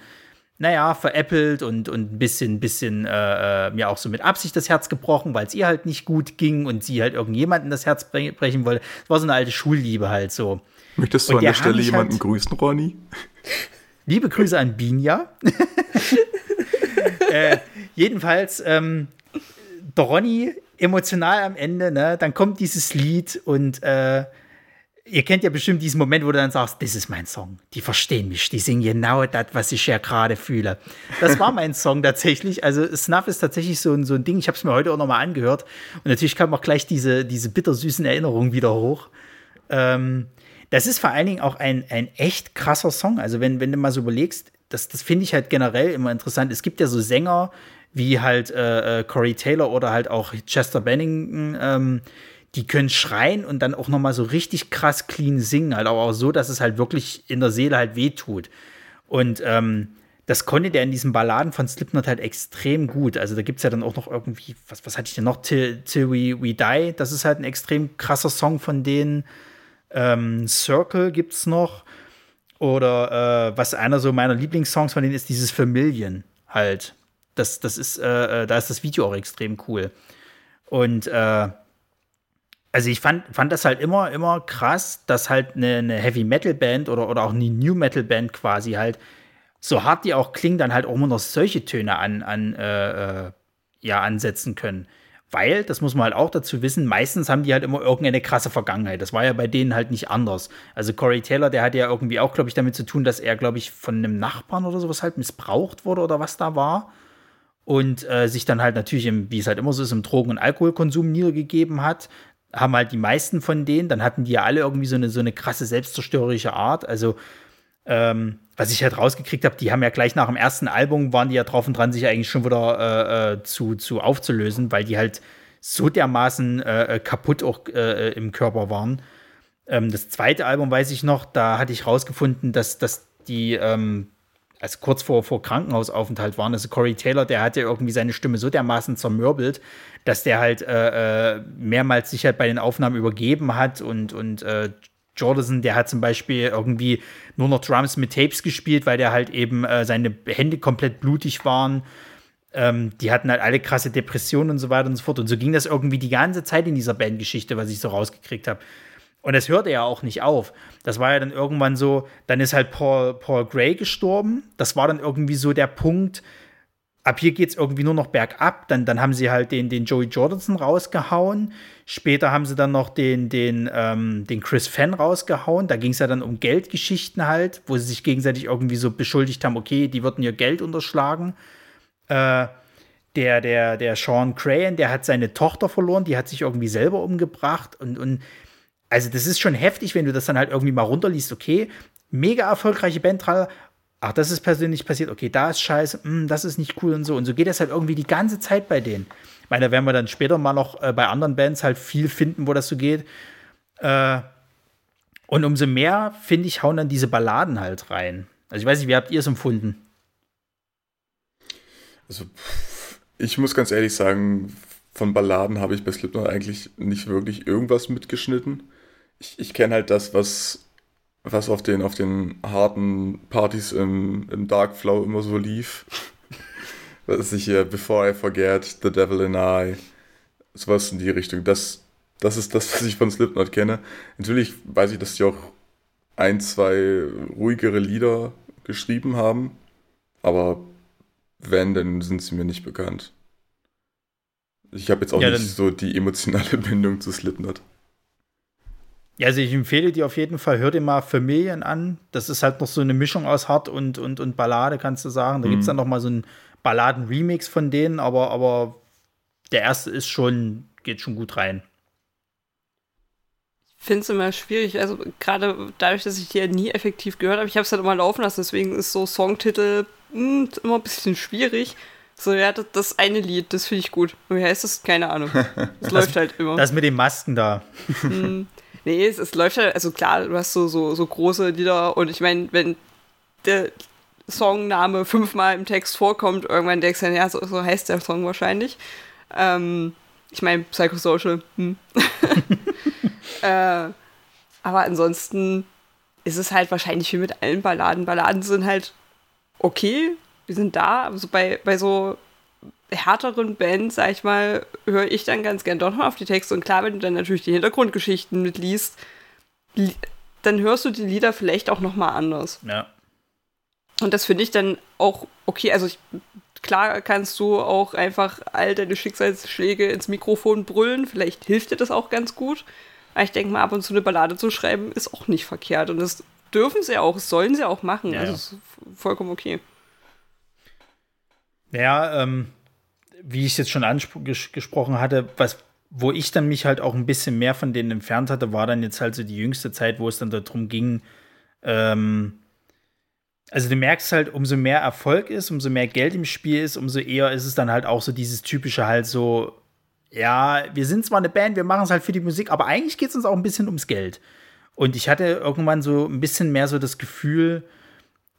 naja, veräppelt und, und ein bisschen, bisschen äh, äh, mir auch so mit Absicht das Herz gebrochen, weil es ihr halt nicht gut ging und sie halt irgendjemanden das Herz brechen wollte. Es war so eine alte Schulliebe halt so. Möchtest du und an der Stelle jemanden halt, grüßen, Ronny? Liebe Grüße an Binja. äh, jedenfalls, ähm, Ronny emotional am Ende, ne? Dann kommt dieses Lied und äh, ihr kennt ja bestimmt diesen Moment, wo du dann sagst, das ist mein Song. Die verstehen mich, die singen genau das, was ich ja gerade fühle. Das war mein Song tatsächlich. Also Snuff ist tatsächlich so ein, so ein Ding. Ich habe es mir heute auch nochmal angehört. Und natürlich kam auch gleich diese, diese bittersüßen Erinnerungen wieder hoch. Ähm, das ist vor allen Dingen auch ein, ein echt krasser Song. Also wenn, wenn du mal so überlegst, das, das finde ich halt generell immer interessant. Es gibt ja so Sänger wie halt äh, äh, Corey Taylor oder halt auch Chester Bennington, ähm, die können schreien und dann auch noch mal so richtig krass clean singen, halt aber auch so, dass es halt wirklich in der Seele halt wehtut. Und ähm, das konnte der in diesen Balladen von Slipknot halt extrem gut. Also da gibt es ja dann auch noch irgendwie, was, was hatte ich denn noch? Till, Till We, We Die, das ist halt ein extrem krasser Song von denen. Ähm, Circle es noch. Oder äh, was einer so meiner Lieblingssongs von denen ist, dieses Familien halt. Das, das ist, äh, äh, da ist das Video auch extrem cool. Und äh, also ich fand, fand das halt immer, immer krass, dass halt eine, eine Heavy Metal Band oder, oder auch eine New Metal Band quasi halt, so hart die auch klingen, dann halt auch immer noch solche Töne an, an äh, äh ja, ansetzen können. Weil, das muss man halt auch dazu wissen, meistens haben die halt immer irgendeine krasse Vergangenheit. Das war ja bei denen halt nicht anders. Also Corey Taylor, der hat ja irgendwie auch, glaube ich, damit zu tun, dass er, glaube ich, von einem Nachbarn oder sowas halt missbraucht wurde oder was da war. Und äh, sich dann halt natürlich, im, wie es halt immer so ist, im Drogen- und Alkoholkonsum niedergegeben hat. Haben halt die meisten von denen, dann hatten die ja alle irgendwie so eine, so eine krasse selbstzerstörerische Art. Also, ähm, was ich halt rausgekriegt habe, die haben ja gleich nach dem ersten Album, waren die ja drauf und dran, sich eigentlich schon wieder äh, äh zu, zu aufzulösen, weil die halt so dermaßen äh, äh, kaputt auch äh, im Körper waren. Ähm, das zweite Album weiß ich noch, da hatte ich rausgefunden, dass, dass die ähm, also kurz vor, vor Krankenhausaufenthalt waren. Also Corey Taylor, der hatte irgendwie seine Stimme so dermaßen zermürbelt, dass der halt äh, äh, mehrmals sich halt bei den Aufnahmen übergeben hat und, und äh, Jordison, der hat zum Beispiel irgendwie nur noch Drums mit Tapes gespielt, weil der halt eben äh, seine Hände komplett blutig waren. Ähm, die hatten halt alle krasse Depressionen und so weiter und so fort. Und so ging das irgendwie die ganze Zeit in dieser Bandgeschichte, was ich so rausgekriegt habe. Und das hörte ja auch nicht auf. Das war ja dann irgendwann so, dann ist halt Paul, Paul Gray gestorben. Das war dann irgendwie so der Punkt, ab hier geht es irgendwie nur noch bergab. Dann, dann haben sie halt den, den Joey Jordanson rausgehauen. Später haben sie dann noch den, den, ähm, den Chris Fenn rausgehauen. Da ging es ja dann um Geldgeschichten halt, wo sie sich gegenseitig irgendwie so beschuldigt haben, okay, die würden ihr Geld unterschlagen. Äh, der, der, der Sean Crayon, der hat seine Tochter verloren, die hat sich irgendwie selber umgebracht und, und also das ist schon heftig, wenn du das dann halt irgendwie mal runterliest, okay, mega erfolgreiche Band, ach, das ist persönlich passiert, okay, da ist scheiße, mh, hm, das ist nicht cool und so. Und so geht das halt irgendwie die ganze Zeit bei denen. Ich meine, da werden wir dann später mal noch äh, bei anderen Bands halt viel finden, wo das so geht. Äh, und umso mehr, finde ich, hauen dann diese Balladen halt rein. Also ich weiß nicht, wie habt ihr es empfunden? Also, ich muss ganz ehrlich sagen, von Balladen habe ich bei Slipknot eigentlich nicht wirklich irgendwas mitgeschnitten ich, ich kenne halt das, was, was auf den, auf den harten Partys im, im Dark Flow immer so lief. was ich hier, Before I Forget, The Devil in I, sowas in die Richtung. Das, das ist das, was ich von Slipknot kenne. Natürlich weiß ich, dass die auch ein, zwei ruhigere Lieder geschrieben haben, aber wenn, dann sind sie mir nicht bekannt. Ich habe jetzt auch ja, nicht so die emotionale Bindung zu Slipknot. Ja, also ich empfehle dir auf jeden Fall, hör dir mal Familien an. Das ist halt noch so eine Mischung aus Hart und, und, und Ballade, kannst du sagen. Da mhm. gibt es dann noch mal so einen Balladen-Remix von denen, aber, aber der erste ist schon, geht schon gut rein. Ich finde es immer schwierig, also gerade dadurch, dass ich die ja nie effektiv gehört habe, ich habe es halt immer laufen lassen, deswegen ist so Songtitel mh, hm, immer ein bisschen schwierig. So, ja, das, das eine Lied, das finde ich gut. Und wie heißt das? Keine Ahnung. Das, das läuft halt immer. Das mit den Masken da. Nee, es, es läuft halt, also klar, du hast so, so, so große Lieder und ich meine, wenn der Songname fünfmal im Text vorkommt, irgendwann denkst du dann, ja, so, so heißt der Song wahrscheinlich. Ähm, ich meine, Psychosocial. Hm. äh, aber ansonsten ist es halt wahrscheinlich wie mit allen Balladen. Balladen sind halt okay, wir sind da, aber bei, bei so härteren Bands, sag ich mal, höre ich dann ganz gern doch noch auf die Texte. Und klar, wenn du dann natürlich die Hintergrundgeschichten mitliest, dann hörst du die Lieder vielleicht auch noch mal anders. Ja. Und das finde ich dann auch okay. Also ich, klar kannst du auch einfach all deine Schicksalsschläge ins Mikrofon brüllen. Vielleicht hilft dir das auch ganz gut. Aber ich denke mal, ab und zu eine Ballade zu schreiben, ist auch nicht verkehrt. Und das dürfen sie auch, sollen sie auch machen. Ja, also ja. ist vollkommen okay. Ja, ähm, wie ich es jetzt schon angesprochen hatte, was, wo ich dann mich halt auch ein bisschen mehr von denen entfernt hatte, war dann jetzt halt so die jüngste Zeit, wo es dann darum ging, ähm, also du merkst halt, umso mehr Erfolg ist, umso mehr Geld im Spiel ist, umso eher ist es dann halt auch so dieses typische halt so, ja, wir sind zwar eine Band, wir machen es halt für die Musik, aber eigentlich geht es uns auch ein bisschen ums Geld. Und ich hatte irgendwann so ein bisschen mehr so das Gefühl,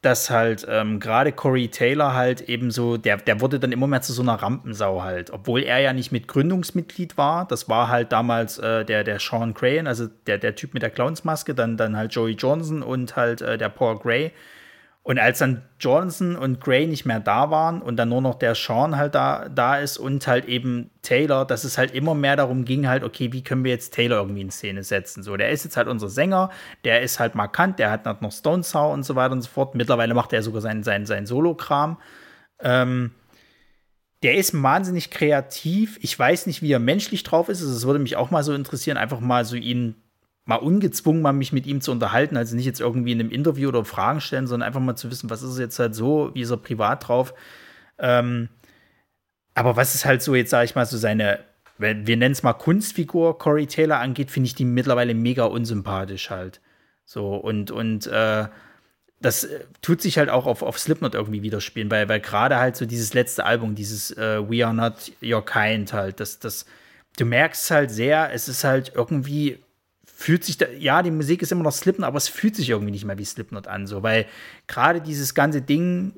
dass halt ähm, gerade Corey Taylor halt eben so, der, der wurde dann immer mehr zu so einer Rampensau halt, obwohl er ja nicht mit Gründungsmitglied war. Das war halt damals äh, der, der Sean Crayon, also der, der Typ mit der Clownsmaske, dann, dann halt Joey Johnson und halt äh, der Paul Gray. Und als dann Johnson und Gray nicht mehr da waren und dann nur noch der Sean halt da, da ist und halt eben Taylor, dass es halt immer mehr darum ging, halt, okay, wie können wir jetzt Taylor irgendwie in Szene setzen? So, der ist jetzt halt unser Sänger, der ist halt markant, der hat halt noch Stone Sour und so weiter und so fort. Mittlerweile macht er sogar seinen, seinen, seinen Solo-Kram. Ähm, der ist wahnsinnig kreativ. Ich weiß nicht, wie er menschlich drauf ist. Also, es würde mich auch mal so interessieren, einfach mal so ihn mal ungezwungen mal mich mit ihm zu unterhalten, also nicht jetzt irgendwie in einem Interview oder Fragen stellen, sondern einfach mal zu wissen, was ist jetzt halt so, wie ist er privat drauf. Ähm, aber was ist halt so, jetzt sage ich mal, so seine, wir nennen es mal Kunstfigur Corey Taylor angeht, finde ich die mittlerweile mega unsympathisch halt. So, und, und äh, das äh, tut sich halt auch auf, auf Slipknot irgendwie widerspielen, weil, weil gerade halt so dieses letzte Album, dieses äh, We Are Not Your Kind halt, das, das, du merkst halt sehr, es ist halt irgendwie, fühlt sich da, ja, die Musik ist immer noch Slipknot, aber es fühlt sich irgendwie nicht mehr wie Slipknot an, so, weil gerade dieses ganze Ding,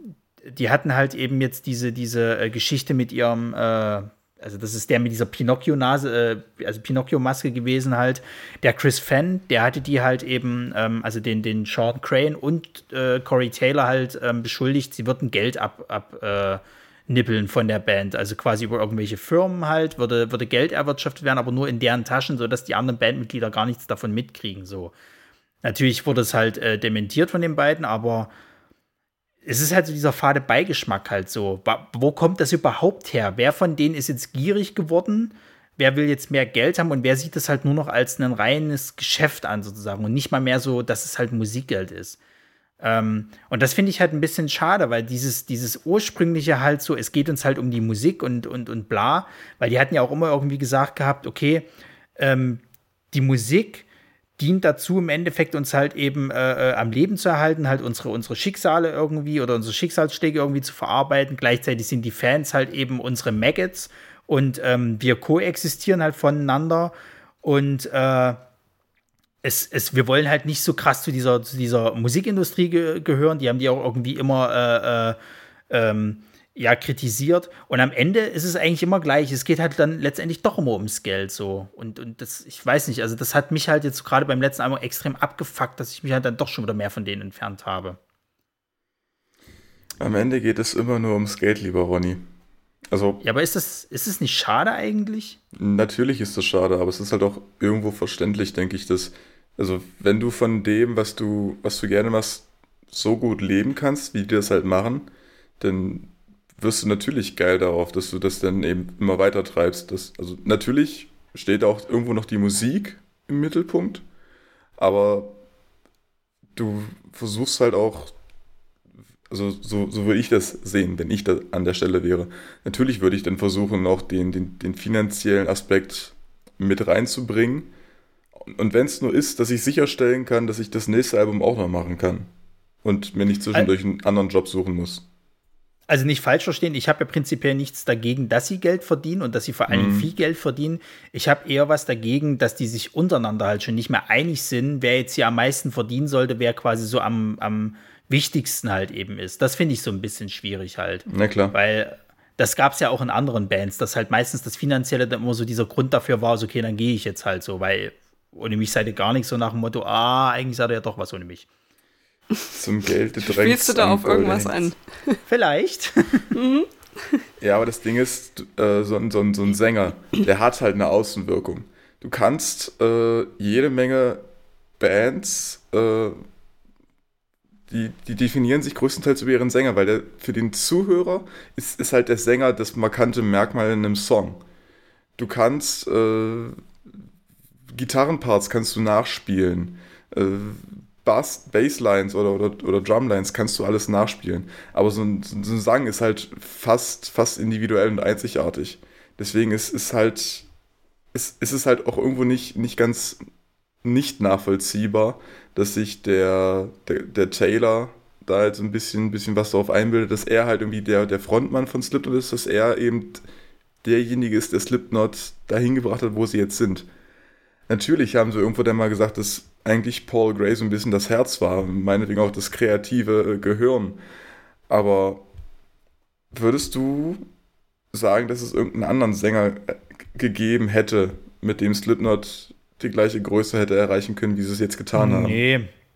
die hatten halt eben jetzt diese, diese äh, Geschichte mit ihrem, äh, also das ist der mit dieser Pinocchio-Nase, äh, also Pinocchio-Maske gewesen halt. Der Chris Fenn, der hatte die halt eben, ähm, also den, den Sean Crane und äh, Corey Taylor halt ähm, beschuldigt, sie würden Geld ab, ab äh, nippeln von der Band. Also quasi über irgendwelche Firmen halt, würde, würde Geld erwirtschaftet werden, aber nur in deren Taschen, sodass die anderen Bandmitglieder gar nichts davon mitkriegen. So. Natürlich wurde es halt äh, dementiert von den beiden, aber es ist halt so dieser fade Beigeschmack halt so. Wo kommt das überhaupt her? Wer von denen ist jetzt gierig geworden? Wer will jetzt mehr Geld haben und wer sieht das halt nur noch als ein reines Geschäft an sozusagen und nicht mal mehr so, dass es halt Musikgeld ist. Ähm, und das finde ich halt ein bisschen schade, weil dieses, dieses ursprüngliche halt so, es geht uns halt um die Musik und, und, und bla, weil die hatten ja auch immer irgendwie gesagt gehabt, okay, ähm, die Musik dient dazu, im Endeffekt uns halt eben äh, äh, am Leben zu erhalten, halt unsere, unsere Schicksale irgendwie oder unsere Schicksalsschläge irgendwie zu verarbeiten. Gleichzeitig sind die Fans halt eben unsere Maggots und ähm, wir koexistieren halt voneinander und äh, es, es, wir wollen halt nicht so krass zu dieser, zu dieser Musikindustrie ge gehören. Die haben die auch irgendwie immer äh, äh, ähm, ja kritisiert. Und am Ende ist es eigentlich immer gleich. Es geht halt dann letztendlich doch immer ums Geld so. Und, und das, ich weiß nicht, also das hat mich halt jetzt gerade beim letzten Album extrem abgefuckt, dass ich mich halt dann doch schon wieder mehr von denen entfernt habe. Am Ende geht es immer nur ums Geld, lieber Ronny. Also, ja, aber ist das, ist es nicht schade eigentlich? Natürlich ist das schade, aber es ist halt auch irgendwo verständlich, denke ich, dass, also wenn du von dem, was du, was du gerne machst, so gut leben kannst, wie die das halt machen, dann wirst du natürlich geil darauf, dass du das dann eben immer weiter treibst. Das, also natürlich steht auch irgendwo noch die Musik im Mittelpunkt, aber du versuchst halt auch, also so, so würde ich das sehen, wenn ich da an der Stelle wäre. Natürlich würde ich dann versuchen, auch den, den, den finanziellen Aspekt mit reinzubringen. Und wenn es nur ist, dass ich sicherstellen kann, dass ich das nächste Album auch noch machen kann und mir nicht zwischendurch einen anderen Job suchen muss also nicht falsch verstehen, ich habe ja prinzipiell nichts dagegen, dass sie Geld verdienen und dass sie vor allem mhm. viel Geld verdienen. Ich habe eher was dagegen, dass die sich untereinander halt schon nicht mehr einig sind, wer jetzt hier am meisten verdienen sollte, wer quasi so am, am wichtigsten halt eben ist. Das finde ich so ein bisschen schwierig halt. Na klar. Weil das gab es ja auch in anderen Bands, dass halt meistens das Finanzielle dann immer so dieser Grund dafür war, so, okay, dann gehe ich jetzt halt so, weil ohne mich seid ihr gar nichts, so nach dem Motto, ah, eigentlich seid ihr ja doch was ohne mich. Zum Geld drängt. Spielst du da auf irgendwas an? Vielleicht. mhm. Ja, aber das Ding ist, äh, so, so, so, ein Sänger, der hat halt eine Außenwirkung. Du kannst äh, jede Menge Bands, äh, die, die definieren sich größtenteils über ihren Sänger, weil der für den Zuhörer ist, ist halt der Sänger das markante Merkmal in einem Song. Du kannst äh, Gitarrenparts kannst du nachspielen. Äh, Bass, Basslines oder, oder, oder Drumlines kannst du alles nachspielen. Aber so ein, so ein Sang ist halt fast, fast individuell und einzigartig. Deswegen ist, ist halt, ist, ist es halt auch irgendwo nicht, nicht ganz nicht nachvollziehbar, dass sich der, der, der Taylor da halt ein bisschen, bisschen was darauf einbildet, dass er halt irgendwie der, der Frontmann von Slipknot ist, dass er eben derjenige ist, der Slipknot dahin gebracht hat, wo sie jetzt sind. Natürlich haben sie irgendwo dann mal gesagt, dass eigentlich Paul Gray so ein bisschen das Herz war, meinetwegen auch das kreative äh, Gehirn. Aber würdest du sagen, dass es irgendeinen anderen Sänger äh, gegeben hätte, mit dem Slipknot die gleiche Größe hätte erreichen können, wie sie es jetzt getan haben?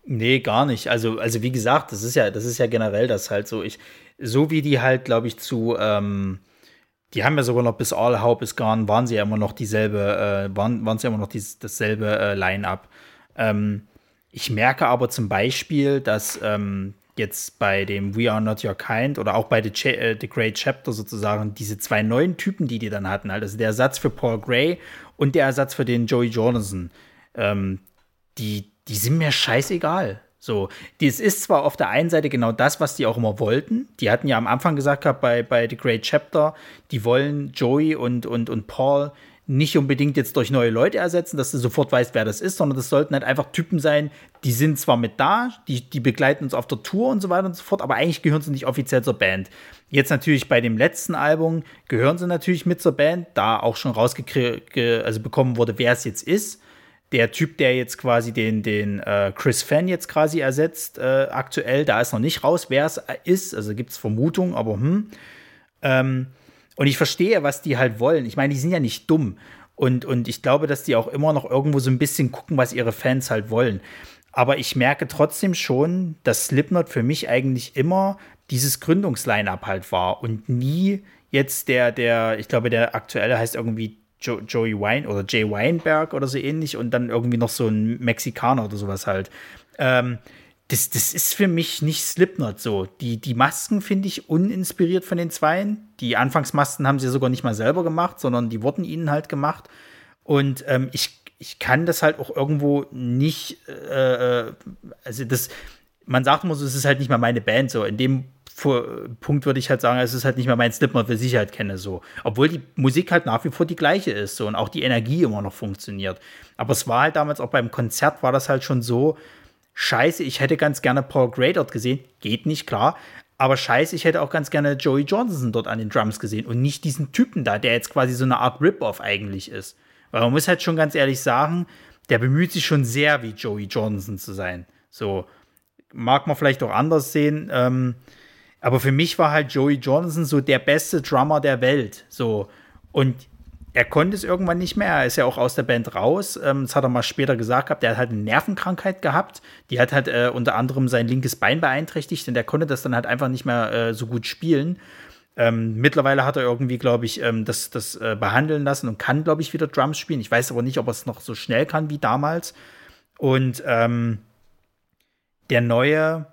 Nee, gar nicht. Also, also wie gesagt, das ist ja, das ist ja generell das halt so. Ich, so wie die halt, glaube ich, zu, ähm, die haben ja sogar noch bis All Hope is Gone, waren sie ja immer noch dieselbe, äh, waren, waren sie immer noch dies, dasselbe äh, Line-Up. Ähm, ich merke aber zum Beispiel, dass ähm, jetzt bei dem We Are Not Your Kind oder auch bei The, Ch äh, The Great Chapter sozusagen diese zwei neuen Typen, die die dann hatten, halt, also der Ersatz für Paul Gray und der Ersatz für den Joey Jordanson, ähm, die, die sind mir scheißegal. So, dies ist zwar auf der einen Seite genau das, was die auch immer wollten. Die hatten ja am Anfang gesagt gehabt bei, bei The Great Chapter, die wollen Joey und, und, und Paul nicht unbedingt jetzt durch neue Leute ersetzen, dass du sofort weißt, wer das ist, sondern das sollten halt einfach Typen sein, die sind zwar mit da, die, die begleiten uns auf der Tour und so weiter und so fort, aber eigentlich gehören sie nicht offiziell zur Band. Jetzt natürlich bei dem letzten Album gehören sie natürlich mit zur Band, da auch schon rausgekriegt, also bekommen wurde, wer es jetzt ist der Typ, der jetzt quasi den, den äh, Chris Fenn jetzt quasi ersetzt, äh, aktuell, da ist noch nicht raus, wer es ist. Also gibt es Vermutungen, aber hm. Ähm, und ich verstehe, was die halt wollen. Ich meine, die sind ja nicht dumm. Und, und ich glaube, dass die auch immer noch irgendwo so ein bisschen gucken, was ihre Fans halt wollen. Aber ich merke trotzdem schon, dass Slipknot für mich eigentlich immer dieses Gründungsline-up halt war und nie jetzt der, der, ich glaube, der aktuelle heißt irgendwie jo Joey Wine oder Jay Weinberg oder so ähnlich und dann irgendwie noch so ein Mexikaner oder sowas halt. Ähm, das, das ist für mich nicht Slipknot so. Die, die Masken finde ich uninspiriert von den Zweien. Die Anfangsmasken haben sie sogar nicht mal selber gemacht, sondern die wurden ihnen halt gemacht. Und ähm, ich, ich kann das halt auch irgendwo nicht, äh, äh also das, man sagt immer so, es ist halt nicht mal meine Band so. In dem Punkt würde ich halt sagen, es ist halt nicht mehr mein Slipknot, wie ich halt kenne, so. Obwohl die Musik halt nach wie vor die gleiche ist, so, und auch die Energie immer noch funktioniert. Aber es war halt damals auch beim Konzert, war das halt schon so, scheiße, ich hätte ganz gerne Paul Gray dort gesehen. Geht nicht, klar. Aber scheiße, ich hätte auch ganz gerne Joey Johnson dort an den Drums gesehen und nicht diesen Typen da, der jetzt quasi so eine Art Rip-Off eigentlich ist. Weil man muss halt schon ganz ehrlich sagen, der bemüht sich schon sehr, wie Joey Johnson zu sein. So, mag man vielleicht auch anders sehen. Ähm, aber für mich war halt Joey Johnson so der beste Drummer der Welt. So. Und er konnte es irgendwann nicht mehr. Er ist ja auch aus der Band raus. Ähm, das hat er mal später gesagt gehabt. Er hat halt eine Nervenkrankheit gehabt. Die hat halt äh, unter anderem sein linkes Bein beeinträchtigt und er konnte das dann halt einfach nicht mehr äh, so gut spielen. Ähm, mittlerweile hat er irgendwie, glaube ich, ähm, das, das äh, behandeln lassen und kann, glaube ich, wieder Drums spielen. Ich weiß aber nicht, ob er es noch so schnell kann wie damals. Und ähm, der neue,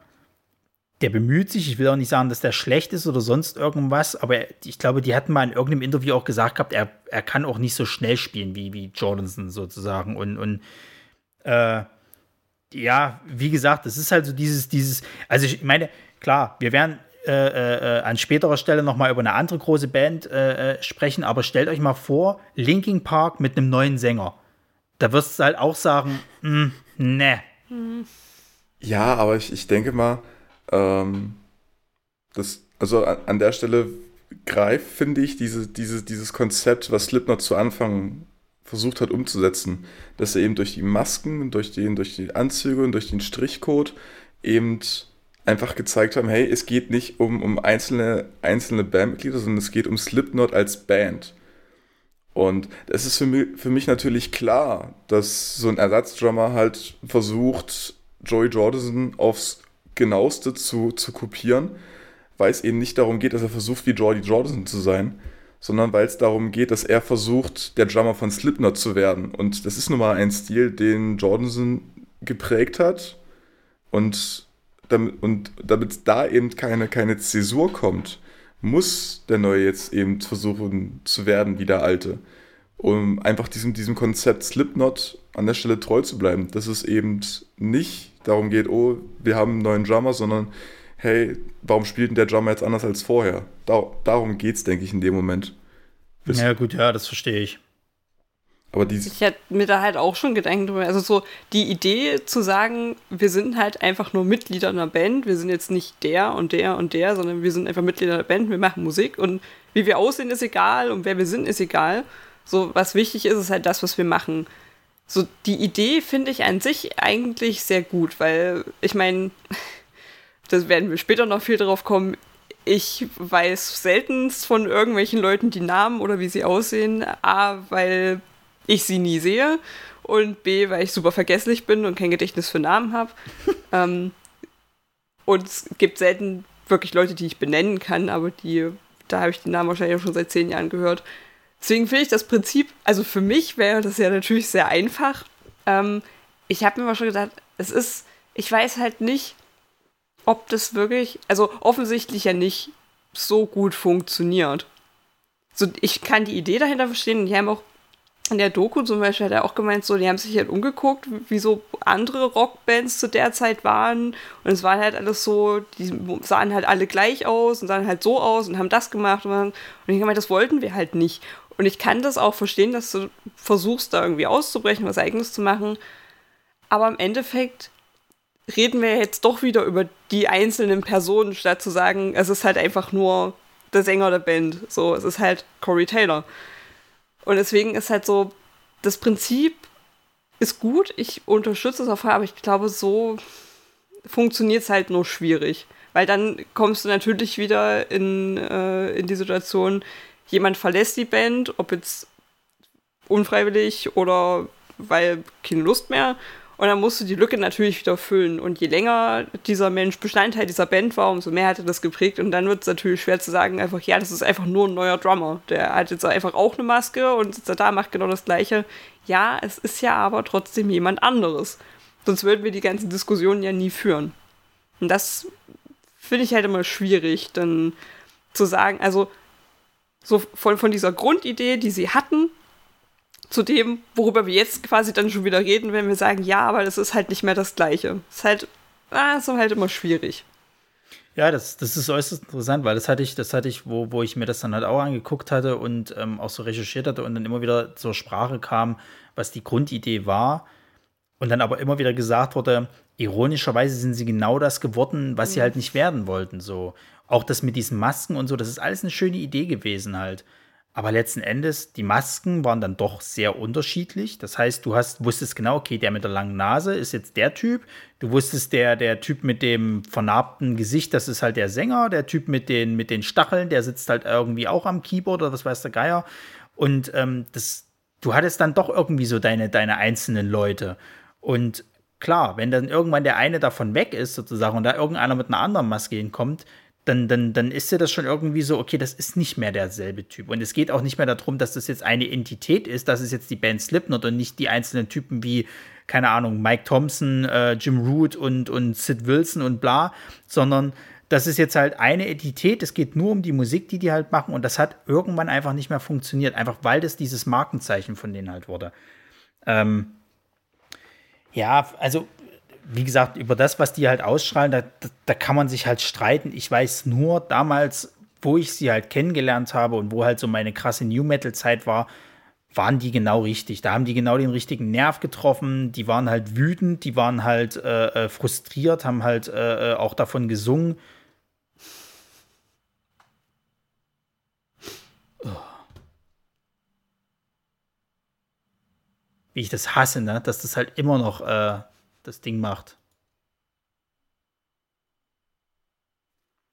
der bemüht sich. Ich will auch nicht sagen, dass der schlecht ist oder sonst irgendwas, aber ich glaube, die hatten mal in irgendeinem Interview auch gesagt gehabt, er, er kann auch nicht so schnell spielen wie, wie Jordanson sozusagen. Und, und äh, ja, wie gesagt, das ist halt so dieses, dieses, also ich meine, klar, wir werden äh, äh, an späterer Stelle noch mal über eine andere große Band äh, äh, sprechen, aber stellt euch mal vor, Linking Park mit einem neuen Sänger. Da wirst du halt auch sagen, hm, ne. Ja, aber ich, ich denke mal, ähm, das, also an, an, der Stelle greift, finde ich, diese, diese, dieses Konzept, was Slipknot zu Anfang versucht hat umzusetzen, dass er eben durch die Masken, durch, den, durch die Anzüge und durch den Strichcode eben einfach gezeigt haben, hey, es geht nicht um, um einzelne, einzelne Bandmitglieder, sondern es geht um Slipknot als Band. Und es ist für mich, für mich natürlich klar, dass so ein Ersatzdrummer halt versucht, Joey Jordison aufs genaueste zu, zu kopieren, weil es eben nicht darum geht, dass er versucht, wie Jordi Jordan zu sein, sondern weil es darum geht, dass er versucht, der Drummer von Slipknot zu werden. Und das ist nun mal ein Stil, den Jordanson geprägt hat. Und damit, und damit da eben keine, keine Zäsur kommt, muss der Neue jetzt eben versuchen zu werden wie der Alte. Um einfach diesem, diesem Konzept Slipknot an der Stelle treu zu bleiben. Dass es eben nicht darum geht, oh, wir haben einen neuen Drummer, sondern hey, warum spielt denn der Drummer jetzt anders als vorher? Da, darum geht es, denke ich, in dem Moment. Bis ja, gut, ja, das verstehe ich. Aber ich hätte mir da halt auch schon Gedanken drüber. Also so die Idee zu sagen, wir sind halt einfach nur Mitglieder einer Band, wir sind jetzt nicht der und der und der, sondern wir sind einfach Mitglieder der Band, wir machen Musik und wie wir aussehen ist egal und wer wir sind ist egal. So was wichtig ist, ist halt das, was wir machen so die Idee finde ich an sich eigentlich sehr gut, weil ich meine, das werden wir später noch viel drauf kommen. Ich weiß seltenst von irgendwelchen Leuten die Namen oder wie sie aussehen. A, weil ich sie nie sehe. Und B, weil ich super vergesslich bin und kein Gedächtnis für Namen habe. ähm, und es gibt selten wirklich Leute, die ich benennen kann, aber die, da habe ich den Namen wahrscheinlich auch schon seit zehn Jahren gehört. Deswegen finde ich das Prinzip, also für mich wäre das ja natürlich sehr einfach. Ähm, ich habe mir mal schon gedacht, es ist, ich weiß halt nicht, ob das wirklich, also offensichtlich ja nicht so gut funktioniert. So, ich kann die Idee dahinter verstehen die haben auch in der Doku zum Beispiel hat er auch gemeint, so, die haben sich halt umgeguckt, wie so andere Rockbands zu der Zeit waren. Und es war halt alles so, die sahen halt alle gleich aus und sahen halt so aus und haben das gemacht. Und, und ich habe gemeint, das wollten wir halt nicht. Und ich kann das auch verstehen, dass du versuchst, da irgendwie auszubrechen, was Eigenes zu machen. Aber im Endeffekt reden wir jetzt doch wieder über die einzelnen Personen, statt zu sagen, es ist halt einfach nur der Sänger der Band. So, es ist halt Corey Taylor. Und deswegen ist halt so, das Prinzip ist gut, ich unterstütze es auf aber ich glaube, so funktioniert es halt nur schwierig. Weil dann kommst du natürlich wieder in, äh, in die Situation, jemand verlässt die Band, ob jetzt unfreiwillig oder weil keine Lust mehr. Und dann musst du die Lücke natürlich wieder füllen. Und je länger dieser Mensch Bestandteil dieser Band war, umso mehr hat er das geprägt. Und dann wird es natürlich schwer zu sagen, einfach, ja, das ist einfach nur ein neuer Drummer. Der hat jetzt einfach auch eine Maske und sitzt da, macht genau das Gleiche. Ja, es ist ja aber trotzdem jemand anderes. Sonst würden wir die ganzen Diskussionen ja nie führen. Und das finde ich halt immer schwierig, dann zu sagen, also so von, von dieser Grundidee, die sie hatten, zu dem, worüber wir jetzt quasi dann schon wieder reden, wenn wir sagen, ja, aber das ist halt nicht mehr das Gleiche. Das ist halt, ah, ist halt immer schwierig. Ja, das, das ist äußerst interessant, weil das hatte ich, das hatte ich, wo, wo ich mir das dann halt auch angeguckt hatte und ähm, auch so recherchiert hatte und dann immer wieder zur Sprache kam, was die Grundidee war. Und dann aber immer wieder gesagt wurde, ironischerweise sind sie genau das geworden, was sie mhm. halt nicht werden wollten. So. Auch das mit diesen Masken und so, das ist alles eine schöne Idee gewesen halt. Aber letzten Endes, die Masken waren dann doch sehr unterschiedlich. Das heißt, du hast, wusstest genau, okay, der mit der langen Nase ist jetzt der Typ. Du wusstest, der, der Typ mit dem vernarbten Gesicht, das ist halt der Sänger. Der Typ mit den, mit den Stacheln, der sitzt halt irgendwie auch am Keyboard oder was weiß der Geier. Und ähm, das, du hattest dann doch irgendwie so deine, deine einzelnen Leute. Und klar, wenn dann irgendwann der eine davon weg ist, sozusagen, und da irgendeiner mit einer anderen Maske hinkommt, dann, dann, dann ist ja das schon irgendwie so, okay, das ist nicht mehr derselbe Typ. Und es geht auch nicht mehr darum, dass das jetzt eine Entität ist, das ist jetzt die Band Slipknot und nicht die einzelnen Typen wie, keine Ahnung, Mike Thompson, äh, Jim Root und, und Sid Wilson und bla, sondern das ist jetzt halt eine Entität, es geht nur um die Musik, die die halt machen und das hat irgendwann einfach nicht mehr funktioniert, einfach weil das dieses Markenzeichen von denen halt wurde. Ähm, ja, also wie gesagt, über das, was die halt ausstrahlen, da, da, kann man sich halt streiten. Ich weiß nur damals, wo ich sie halt kennengelernt habe und wo halt so meine krasse New Metal-Zeit war, waren die genau richtig. Da haben die genau den richtigen Nerv getroffen. Die waren halt wütend, die waren halt äh, äh frustriert, haben halt äh, äh, auch davon gesungen. Wie ich das hasse, ne? Dass das halt immer noch äh, das Ding macht.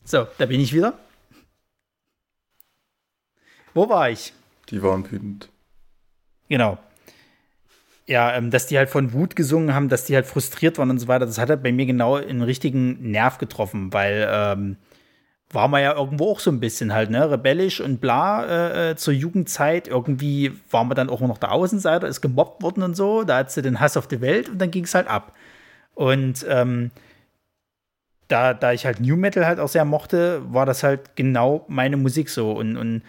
So, da bin ich wieder. Wo war ich? Die waren wütend. Genau. Ja, ähm, dass die halt von Wut gesungen haben, dass die halt frustriert waren und so weiter, das hat halt bei mir genau einen richtigen Nerv getroffen, weil ähm, war man ja irgendwo auch so ein bisschen halt, ne, rebellisch und bla äh, äh zur Jugendzeit. Irgendwie war man dann auch noch der Außenseiter, ist gemobbt worden und so. Da hat sie den Hass auf die Welt und dann ging es halt ab. Und ähm, da, da ich halt New Metal halt auch sehr mochte, war das halt genau meine Musik so. Und, und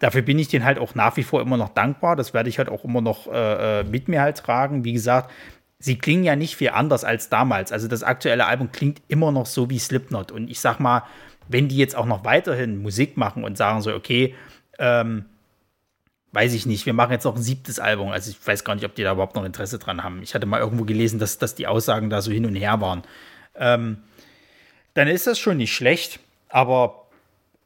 dafür bin ich den halt auch nach wie vor immer noch dankbar. Das werde ich halt auch immer noch äh, äh mit mir halt tragen. Wie gesagt, sie klingen ja nicht viel anders als damals. Also das aktuelle Album klingt immer noch so wie Slipknot. Und ich sag mal, wenn die jetzt auch noch weiterhin Musik machen und sagen so, okay, ähm, weiß ich nicht, wir machen jetzt noch ein siebtes Album. Also ich weiß gar nicht, ob die da überhaupt noch Interesse dran haben. Ich hatte mal irgendwo gelesen, dass, dass die Aussagen da so hin und her waren. Ähm, dann ist das schon nicht schlecht, aber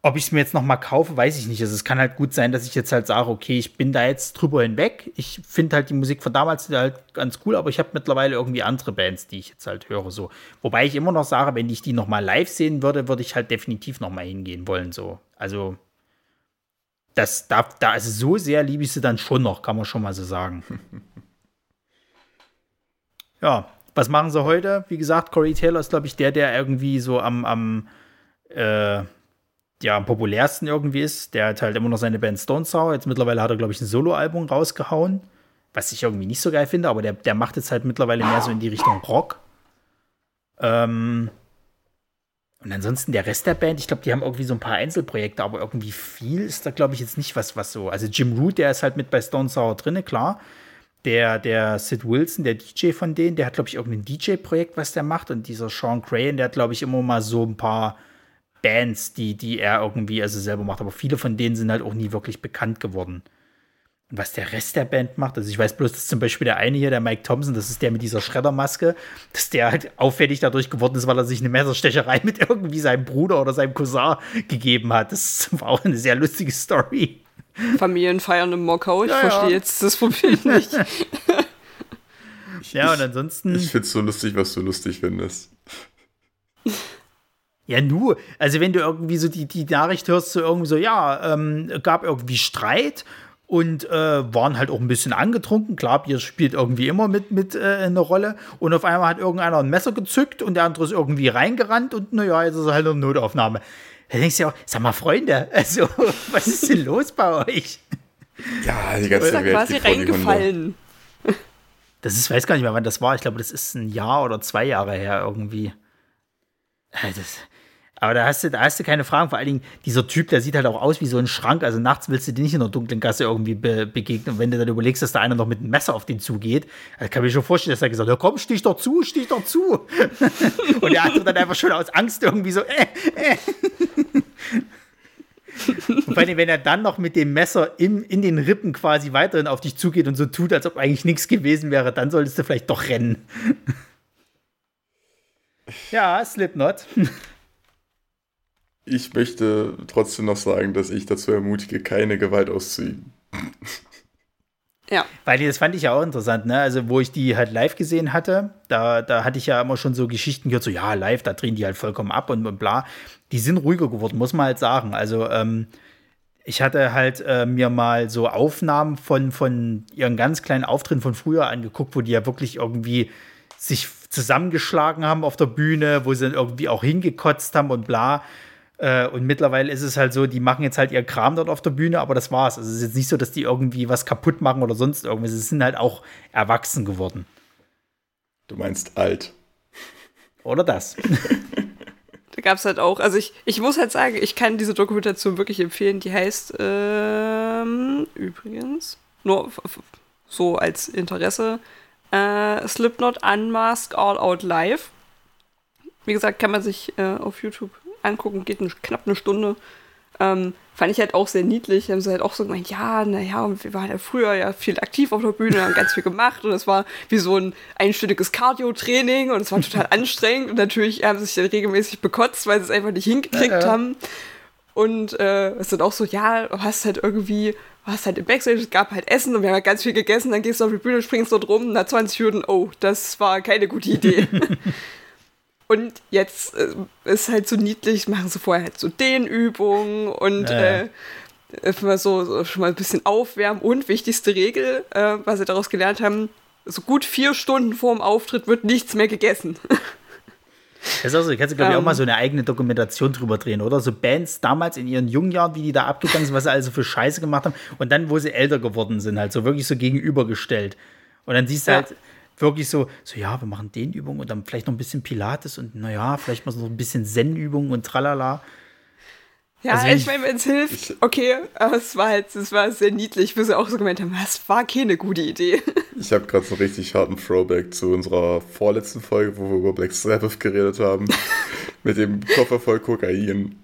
ob ich es mir jetzt noch mal kaufe, weiß ich nicht. Also es kann halt gut sein, dass ich jetzt halt sage, okay, ich bin da jetzt drüber hinweg. Ich finde halt die Musik von damals halt ganz cool, aber ich habe mittlerweile irgendwie andere Bands, die ich jetzt halt höre. So. Wobei ich immer noch sage, wenn ich die noch mal live sehen würde, würde ich halt definitiv noch mal hingehen wollen. So. Also das darf, da also so sehr liebe ich sie dann schon noch, kann man schon mal so sagen. ja, was machen sie heute? Wie gesagt, Corey Taylor ist, glaube ich, der, der irgendwie so am, am äh, ja, am populärsten irgendwie ist. Der hat halt immer noch seine Band Stone Sour. Jetzt mittlerweile hat er, glaube ich, ein Soloalbum rausgehauen. Was ich irgendwie nicht so geil finde, aber der, der macht jetzt halt mittlerweile mehr so in die Richtung Rock. Ähm, Und ansonsten der Rest der Band, ich glaube, die haben irgendwie so ein paar Einzelprojekte, aber irgendwie viel ist da, glaube ich, jetzt nicht was, was so. Also Jim Root, der ist halt mit bei Stone Sour drinne, klar. Der, der Sid Wilson, der DJ von denen, der hat, glaube ich, irgendein DJ-Projekt, was der macht. Und dieser Sean Crayon, der hat, glaube ich, immer mal so ein paar Bands, die, die er irgendwie also selber macht. Aber viele von denen sind halt auch nie wirklich bekannt geworden. Und was der Rest der Band macht, also ich weiß bloß, dass zum Beispiel der eine hier, der Mike Thompson, das ist der mit dieser Schreddermaske, dass der halt auffällig dadurch geworden ist, weil er sich eine Messerstecherei mit irgendwie seinem Bruder oder seinem Cousin gegeben hat. Das war auch eine sehr lustige Story. Familienfeiern im Mockau, ich ja, verstehe ja. jetzt das Problem nicht. ja, und ansonsten. Ich, ich find's so lustig, was du lustig findest. Ja, nu, also wenn du irgendwie so die, die Nachricht hörst, so irgendwie so, ja, ähm, gab irgendwie Streit und äh, waren halt auch ein bisschen angetrunken. Klar, Bier spielt irgendwie immer mit, mit äh, eine Rolle. Und auf einmal hat irgendeiner ein Messer gezückt und der andere ist irgendwie reingerannt und naja, jetzt ist halt eine Notaufnahme. Da denkst du ja auch, sag mal, Freunde, also, was ist denn los bei euch? Ja, die ganze Welt quasi reingefallen. Das ist, weiß gar nicht mehr, wann das war. Ich glaube, das ist ein Jahr oder zwei Jahre her irgendwie. Das, aber da hast, du, da hast du keine Fragen. Vor allen Dingen, dieser Typ, der sieht halt auch aus wie so ein Schrank. Also nachts willst du dir nicht in der dunklen Gasse irgendwie be begegnen. Und wenn du dann überlegst, dass da einer noch mit einem Messer auf den zugeht, dann kann ich mir schon vorstellen, dass er gesagt hat, komm, stich doch zu, stich doch zu. Und der andere dann einfach schon aus Angst irgendwie so, äh, äh. Und vor allem, wenn er dann noch mit dem Messer in, in den Rippen quasi weiterhin auf dich zugeht und so tut, als ob eigentlich nichts gewesen wäre, dann solltest du vielleicht doch rennen. ja, Slipknot. Ich möchte trotzdem noch sagen, dass ich dazu ermutige, keine Gewalt auszuüben. Ja. Weil das fand ich ja auch interessant, ne? Also, wo ich die halt live gesehen hatte, da, da hatte ich ja immer schon so Geschichten gehört, so ja, live, da drehen die halt vollkommen ab und, und bla. Die sind ruhiger geworden, muss man halt sagen. Also, ähm, ich hatte halt äh, mir mal so Aufnahmen von, von ihren ganz kleinen Auftritten von früher angeguckt, wo die ja wirklich irgendwie sich zusammengeschlagen haben auf der Bühne, wo sie dann irgendwie auch hingekotzt haben und bla. Äh, und mittlerweile ist es halt so, die machen jetzt halt ihr Kram dort auf der Bühne, aber das war's. Also es ist jetzt nicht so, dass die irgendwie was kaputt machen oder sonst irgendwas. Sie sind halt auch erwachsen geworden. Du meinst alt. Oder das. da gab es halt auch, also ich, ich muss halt sagen, ich kann diese Dokumentation wirklich empfehlen. Die heißt ähm, übrigens, nur so als Interesse, äh, Slipknot Unmask All Out Live. Wie gesagt, kann man sich äh, auf YouTube angucken, geht eine, knapp eine Stunde. Ähm, fand ich halt auch sehr niedlich. Haben sie halt auch so gemeint, ja, naja, wir waren ja früher ja viel aktiv auf der Bühne, haben ganz viel gemacht und es war wie so ein einstündiges Cardio-Training und es war total anstrengend und natürlich haben sie sich dann regelmäßig bekotzt, weil sie es einfach nicht hingekriegt ja. haben. Und äh, es ist dann auch so, ja, du hast halt irgendwie, hast halt im Backstage, es gab halt Essen und wir haben halt ganz viel gegessen, dann gehst du auf die Bühne, springst dort rum, nach 20 Hürden, oh, das war keine gute Idee. Und jetzt äh, ist halt so niedlich, machen sie vorher halt so Dehnübungen und ja. äh, mal so, so, schon mal ein bisschen aufwärmen. Und wichtigste Regel, äh, was sie daraus gelernt haben, so gut vier Stunden vor dem Auftritt wird nichts mehr gegessen. Das ist also, kannst du, glaube ich, auch mal ähm. so eine eigene Dokumentation drüber drehen, oder? So Bands damals in ihren jungen Jahren, wie die da abgegangen sind, was sie also für Scheiße gemacht haben. Und dann, wo sie älter geworden sind, halt so wirklich so gegenübergestellt. Und dann siehst du ja. halt, wirklich so, so, ja, wir machen den Übungen und dann vielleicht noch ein bisschen Pilates und naja, vielleicht mal so ein bisschen Zen-Übungen und tralala. Ja, also ich meine, wenn es hilft, okay, aber es war halt, es war sehr niedlich, bis sie auch so gemeint haben, das war keine gute Idee. Ich habe gerade so einen richtig harten Throwback zu unserer vorletzten Folge, wo wir über Black Sabbath geredet haben, mit dem Koffer voll Kokain.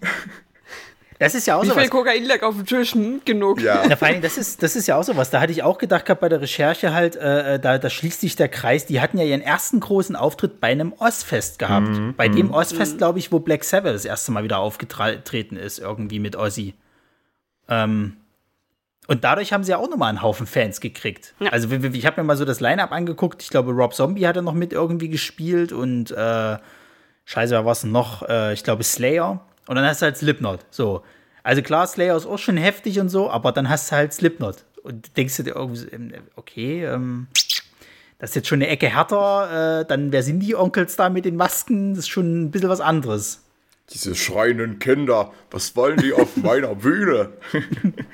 Das ist ja auch Wie so viel Kokain lag auf dem Tisch? Hm, genug. Ja. ja. vor allem, das ist, das ist ja auch so was. Da hatte ich auch gedacht gehabt bei der Recherche halt, äh, äh, da, da schließt sich der Kreis. Die hatten ja ihren ersten großen Auftritt bei einem Ozfest gehabt. Mhm. Bei dem mhm. Ozfest, mhm. glaube ich, wo Black Sabbath das erste Mal wieder aufgetreten ist, irgendwie mit Ozzy. Ähm, und dadurch haben sie ja auch nochmal einen Haufen Fans gekriegt. Ja. Also ich habe mir mal so das Line-Up angeguckt. Ich glaube, Rob Zombie hat er noch mit irgendwie gespielt und äh, scheiße, wer war es noch? Äh, ich glaube, Slayer. Und dann hast du halt Slipknot. So. Also klar, Slayer ist auch schon heftig und so, aber dann hast du halt Slipknot. Und denkst du dir irgendwie, ähm, okay, ähm, das ist jetzt schon eine Ecke härter, äh, dann wer sind die Onkels da mit den Masken? Das ist schon ein bisschen was anderes. Diese schreienden Kinder, was wollen die auf meiner Bühne?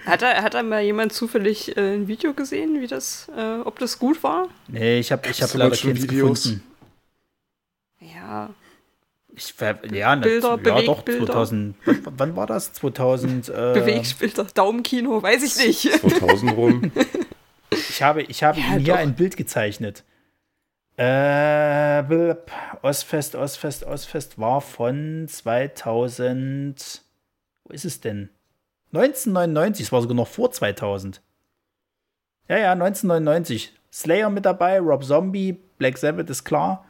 hat, da, hat da mal jemand zufällig äh, ein Video gesehen, wie das, äh, ob das gut war? Nee, ich habe ich hab leider keins Videos? gefunden. Ja, Ich, ja, Bilder, ja, doch, 2000, wann war das? 2000. Äh, Bewegungsbilder, Daumenkino, weiß ich nicht. 2000 rum. Ich habe, ich habe ja, ihm hier ein Bild gezeichnet. Äh, Ostfest, Ostfest, Ostfest war von 2000. Wo ist es denn? 1999, es war sogar noch vor 2000. Ja, ja, 1999. Slayer mit dabei, Rob Zombie, Black Sabbath ist klar.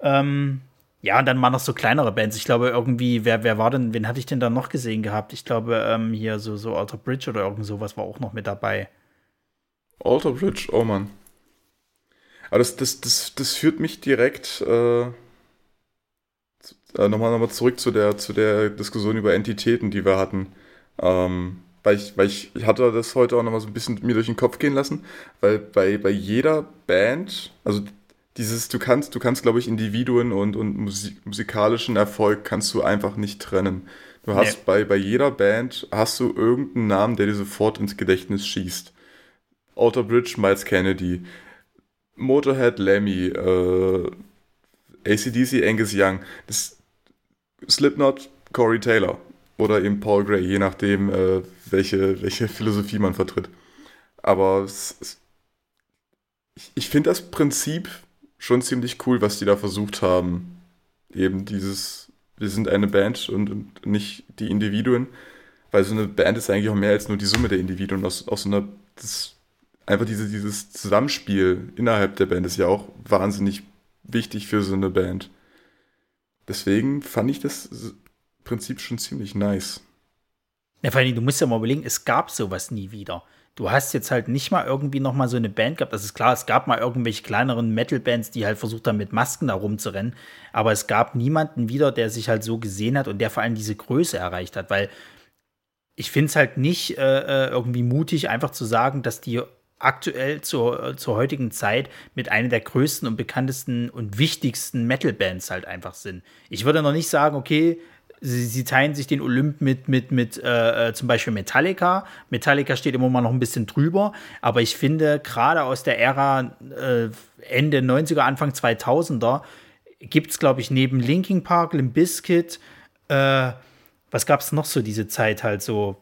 Ähm, ja, und dann mal noch so kleinere Bands. Ich glaube, irgendwie, wer, wer war denn, wen hatte ich denn da noch gesehen gehabt? Ich glaube, ähm, hier so, so Alter Bridge oder irgend sowas war auch noch mit dabei. Alter Bridge, oh Mann. Aber das, das, das, das führt mich direkt äh, äh, nochmal, nochmal zurück zu der, zu der Diskussion über Entitäten, die wir hatten. Ähm, weil ich, weil ich, ich hatte das heute auch nochmal so ein bisschen mir durch den Kopf gehen lassen, weil bei, bei jeder Band, also dieses, du kannst, du kannst, glaube ich, Individuen und, und Musik, musikalischen Erfolg kannst du einfach nicht trennen. Du hast nee. bei, bei jeder Band hast du irgendeinen Namen, der dir sofort ins Gedächtnis schießt. Alter Bridge, Miles Kennedy, Motorhead, Lemmy, äh, ACDC, Angus Young, das Slipknot, Corey Taylor oder eben Paul Gray, je nachdem, äh, welche, welche Philosophie man vertritt. Aber es, es, ich, ich finde das Prinzip schon ziemlich cool, was die da versucht haben. Eben dieses, wir sind eine Band und, und nicht die Individuen. Weil so eine Band ist eigentlich auch mehr als nur die Summe der Individuen aus, aus einer. Das, einfach diese, dieses Zusammenspiel innerhalb der Band ist ja auch wahnsinnig wichtig für so eine Band. Deswegen fand ich das Prinzip schon ziemlich nice. Ja, vor allem, du musst ja mal überlegen, es gab sowas nie wieder du hast jetzt halt nicht mal irgendwie noch mal so eine Band gehabt. Das ist klar, es gab mal irgendwelche kleineren Metal-Bands, die halt versucht haben, mit Masken da rumzurennen. Aber es gab niemanden wieder, der sich halt so gesehen hat und der vor allem diese Größe erreicht hat. Weil ich finde es halt nicht äh, äh, irgendwie mutig, einfach zu sagen, dass die aktuell zur, äh, zur heutigen Zeit mit einer der größten und bekanntesten und wichtigsten Metal-Bands halt einfach sind. Ich würde noch nicht sagen, okay, sie, sie teilen sich den Olymp mit, mit, mit äh, äh, zum Beispiel Metallica. Metallica steht immer mal noch ein bisschen drüber, aber ich finde, gerade aus der Ära äh, Ende 90er, Anfang 2000er gibt es, glaube ich, neben Linkin Park, Limp Bizkit, äh, was gab es noch so diese Zeit halt so?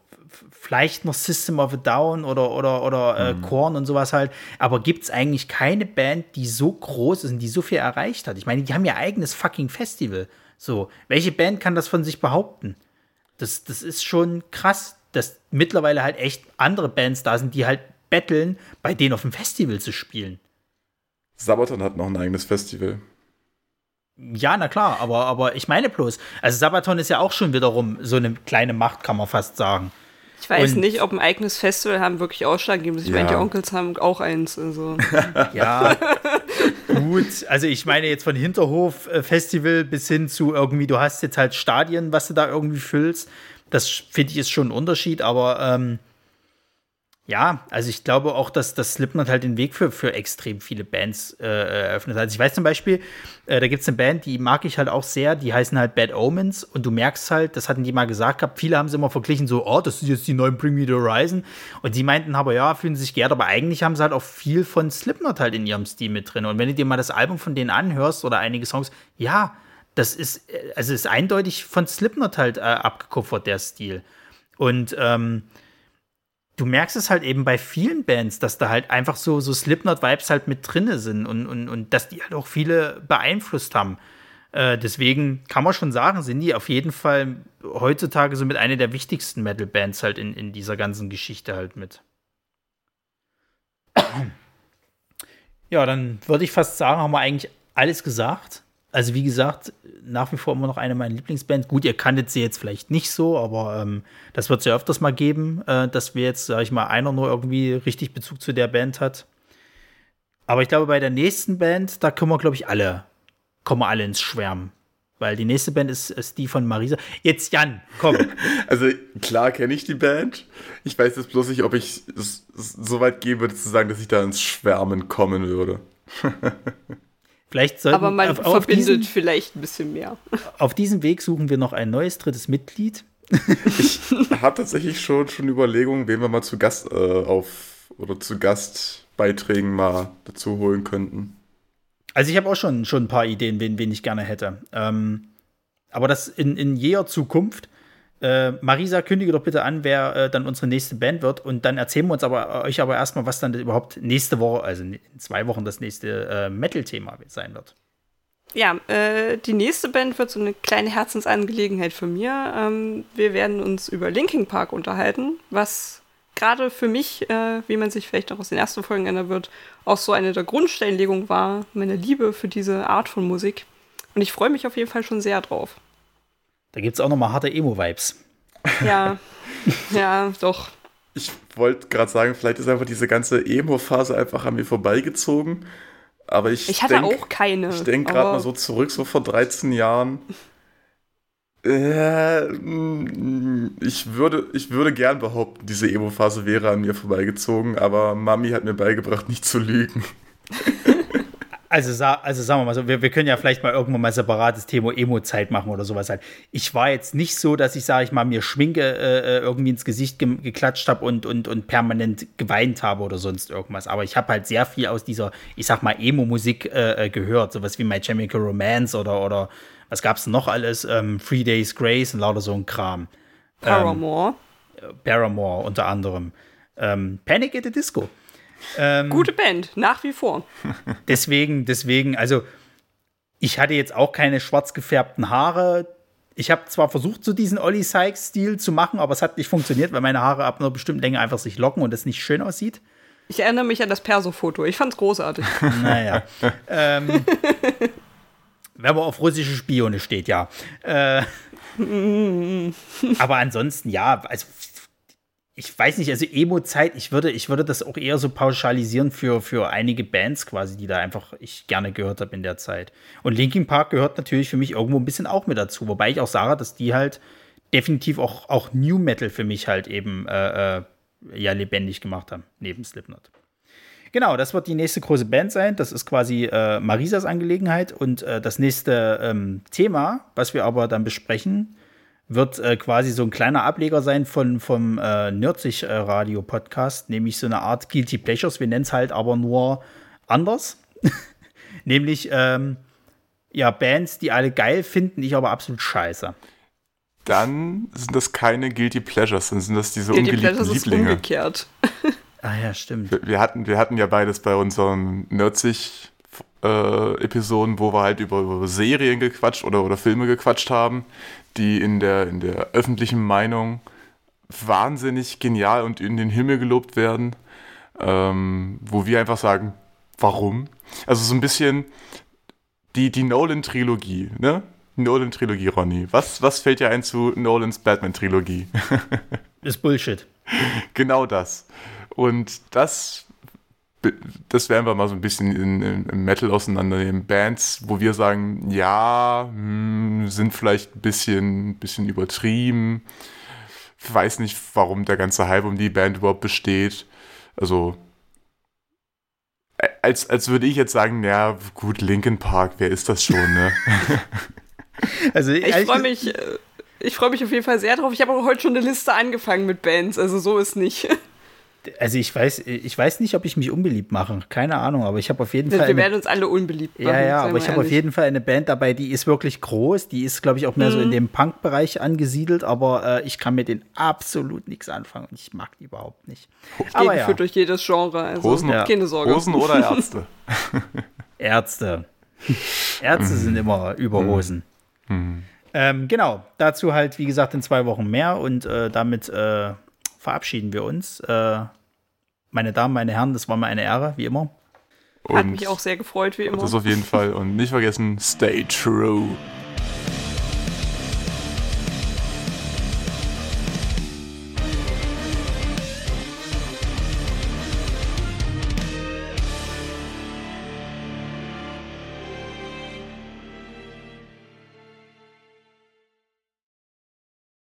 Vielleicht noch System of a Down oder, oder, oder äh, mhm. Korn und sowas halt. Aber gibt es eigentlich keine Band, die so groß ist und die so viel erreicht hat? Ich meine, die haben ihr eigenes fucking Festival. So, welche Band kann das von sich behaupten? Das, das ist schon krass, dass mittlerweile halt echt andere Bands da sind, die halt betteln, bei denen auf dem Festival zu spielen. Sabaton hat noch ein eigenes Festival. Ja, na klar, aber, aber ich meine bloß, also Sabaton ist ja auch schon wiederum so eine kleine Macht, kann man fast sagen. Ich weiß und nicht, ob ein eigenes Festival haben wirklich ausschlaggebend ist. Ich ja. meine, die Onkels haben auch eins. Also. ja, gut. Also ich meine jetzt von Hinterhof-Festival bis hin zu irgendwie, du hast jetzt halt Stadien, was du da irgendwie füllst. Das finde ich ist schon ein Unterschied, aber ähm, ja, also ich glaube auch, dass das Slipknot halt den Weg für, für extrem viele Bands äh, eröffnet hat. Also ich weiß zum Beispiel, äh, da gibt es eine Band, die mag ich halt auch sehr, die heißen halt Bad Omens. Und du merkst halt, das hatten die mal gesagt gehabt, viele haben sie immer verglichen, so, oh, das ist jetzt die neuen Bring Me the Horizon. Und die meinten aber, ja, fühlen sich geehrt, aber eigentlich haben sie halt auch viel von Slipknot halt in ihrem Stil mit drin. Und wenn du dir mal das Album von denen anhörst oder einige Songs, ja, das ist, äh, also ist eindeutig von Slipknot halt äh, abgekupfert, der Stil. Und ähm, du merkst es halt eben bei vielen Bands, dass da halt einfach so, so Slipknot-Vibes halt mit drinne sind und, und, und dass die halt auch viele beeinflusst haben. Äh, deswegen kann man schon sagen, sind die auf jeden Fall heutzutage so mit einer der wichtigsten Metal-Bands halt in, in dieser ganzen Geschichte halt mit. Ja, dann würde ich fast sagen, haben wir eigentlich alles gesagt also wie gesagt, nach wie vor immer noch eine meiner Lieblingsbands. Gut, ihr kanntet sie jetzt vielleicht nicht so, aber ähm, das wird es ja öfters mal geben, äh, dass wir jetzt, sag ich mal, einer nur irgendwie richtig Bezug zu der Band hat. Aber ich glaube, bei der nächsten Band, da kommen wir, glaube ich, alle, kommen alle ins Schwärmen. Weil die nächste Band ist, ist die von Marisa. Jetzt Jan, komm. Also klar kenne ich die Band. Ich weiß jetzt bloß nicht, ob ich es so weit gehen würde zu sagen, dass ich da ins Schwärmen kommen würde. Vielleicht sollten, Aber man auf, auf verbindet diesen, vielleicht ein bisschen mehr. Auf diesem Weg suchen wir noch ein neues drittes Mitglied. ich habe tatsächlich schon, schon Überlegungen, wen wir mal zu Gast äh, auf oder zu Gastbeiträgen mal dazu holen könnten. Also ich habe auch schon, schon ein paar Ideen, wen, wen ich gerne hätte. Ähm, aber das in, in jeher Zukunft. Äh, Marisa, kündige doch bitte an, wer äh, dann unsere nächste Band wird. Und dann erzählen wir uns aber euch aber erstmal, was dann überhaupt nächste Woche, also in zwei Wochen, das nächste äh, Metal-Thema sein wird. Ja, äh, die nächste Band wird so eine kleine Herzensangelegenheit für mir. Ähm, wir werden uns über Linking Park unterhalten, was gerade für mich, äh, wie man sich vielleicht auch aus den ersten Folgen erinnern wird, auch so eine der Grundsteinlegungen war, meine Liebe für diese Art von Musik. Und ich freue mich auf jeden Fall schon sehr drauf. Da gibt es auch nochmal harte Emo-Vibes. Ja, ja, doch. Ich wollte gerade sagen, vielleicht ist einfach diese ganze Emo-Phase einfach an mir vorbeigezogen. Aber ich, ich hatte denk, auch keine. Ich denke gerade mal so zurück, so vor 13 Jahren. Äh, ich, würde, ich würde gern behaupten, diese Emo-Phase wäre an mir vorbeigezogen, aber Mami hat mir beigebracht, nicht zu lügen. Also, also sagen wir mal so, wir, wir können ja vielleicht mal irgendwann mal separates Thema Emo-Zeit machen oder sowas halt. Ich war jetzt nicht so, dass ich, sage ich mal, mir Schminke äh, äh irgendwie ins Gesicht ge geklatscht habe und, und, und permanent geweint habe oder sonst irgendwas. Aber ich habe halt sehr viel aus dieser, ich sag mal, Emo-Musik äh, äh gehört. Sowas wie My Chemical Romance oder, oder was gab es noch alles? Ähm, Three Days Grace und lauter so ein Kram. Paramore. Ähm, Paramore unter anderem. Ähm, Panic at the Disco. Ähm, Gute Band, nach wie vor. Deswegen, deswegen, also ich hatte jetzt auch keine schwarz gefärbten Haare. Ich habe zwar versucht, so diesen Ollie Sykes-Stil zu machen, aber es hat nicht funktioniert, weil meine Haare ab einer bestimmten Länge einfach sich locken und es nicht schön aussieht. Ich erinnere mich an das Perso-Foto. Ich fand's großartig. Naja. ähm, wenn man auf russische Spione steht, ja. Äh, aber ansonsten, ja, also ich weiß nicht, also Emo-Zeit, ich würde, ich würde das auch eher so pauschalisieren für, für einige Bands quasi, die da einfach ich gerne gehört habe in der Zeit. Und Linkin Park gehört natürlich für mich irgendwo ein bisschen auch mit dazu, wobei ich auch sage, dass die halt definitiv auch, auch New Metal für mich halt eben äh, äh, ja lebendig gemacht haben, neben Slipknot. Genau, das wird die nächste große Band sein. Das ist quasi äh, Marisas Angelegenheit. Und äh, das nächste ähm, Thema, was wir aber dann besprechen, wird äh, quasi so ein kleiner Ableger sein von, vom äh, Nerdsich äh, Radio Podcast, nämlich so eine Art Guilty Pleasures. Wir nennen es halt aber nur anders. nämlich ähm, ja, Bands, die alle geil finden, ich aber absolut scheiße. Dann sind das keine Guilty Pleasures, dann sind das diese Guilty ungeliebten Pleasures Lieblinge. Ist umgekehrt. ah ja, stimmt. Wir, wir, hatten, wir hatten ja beides bei unseren Nerdsich äh, Episoden, wo wir halt über, über Serien gequatscht oder, oder Filme gequatscht haben, die in der, in der öffentlichen Meinung wahnsinnig genial und in den Himmel gelobt werden, ähm, wo wir einfach sagen, warum? Also so ein bisschen die, die Nolan-Trilogie, ne? Nolan-Trilogie, Ronny. Was, was fällt dir ein zu Nolans Batman-Trilogie? Ist Bullshit. Genau das. Und das das werden wir mal so ein bisschen in, in, im Metal auseinandernehmen. Bands, wo wir sagen, ja, mh, hm, sind vielleicht ein bisschen, bisschen übertrieben. Ich weiß nicht, warum der ganze Hype um die Band überhaupt besteht. Also, als, als würde ich jetzt sagen, ja, gut, Linkin Park, wer ist das schon, ne? also, ich freue mich, äh, ich freue mich auf jeden Fall sehr drauf. Ich habe auch heute schon eine Liste angefangen mit Bands, also so ist nicht. Also ich weiß, ich weiß nicht, ob ich mich unbeliebt mache. Keine Ahnung, aber ich habe auf jeden wir Fall. Wir werden uns alle unbeliebt machen. Ja, ja, aber ich habe auf jeden Fall eine Band dabei, die ist wirklich groß. Die ist, glaube ich, auch mehr mhm. so in mhm. dem Punk-Bereich angesiedelt, aber äh, ich kann mit denen absolut nichts anfangen und ich mag die überhaupt nicht. Aber ja. durch jedes Genre. Also Hosen, ja. keine Sorge. Hosen oder Ärzte? Ärzte. Ärzte mhm. sind immer über mhm. Hosen. Mhm. Ähm, genau, dazu halt, wie gesagt, in zwei Wochen mehr und äh, damit äh, verabschieden wir uns. Äh, meine Damen, meine Herren, das war mir eine Ehre, wie immer. Und Hat mich auch sehr gefreut, wie immer. Das auf jeden Fall. Und nicht vergessen, stay true.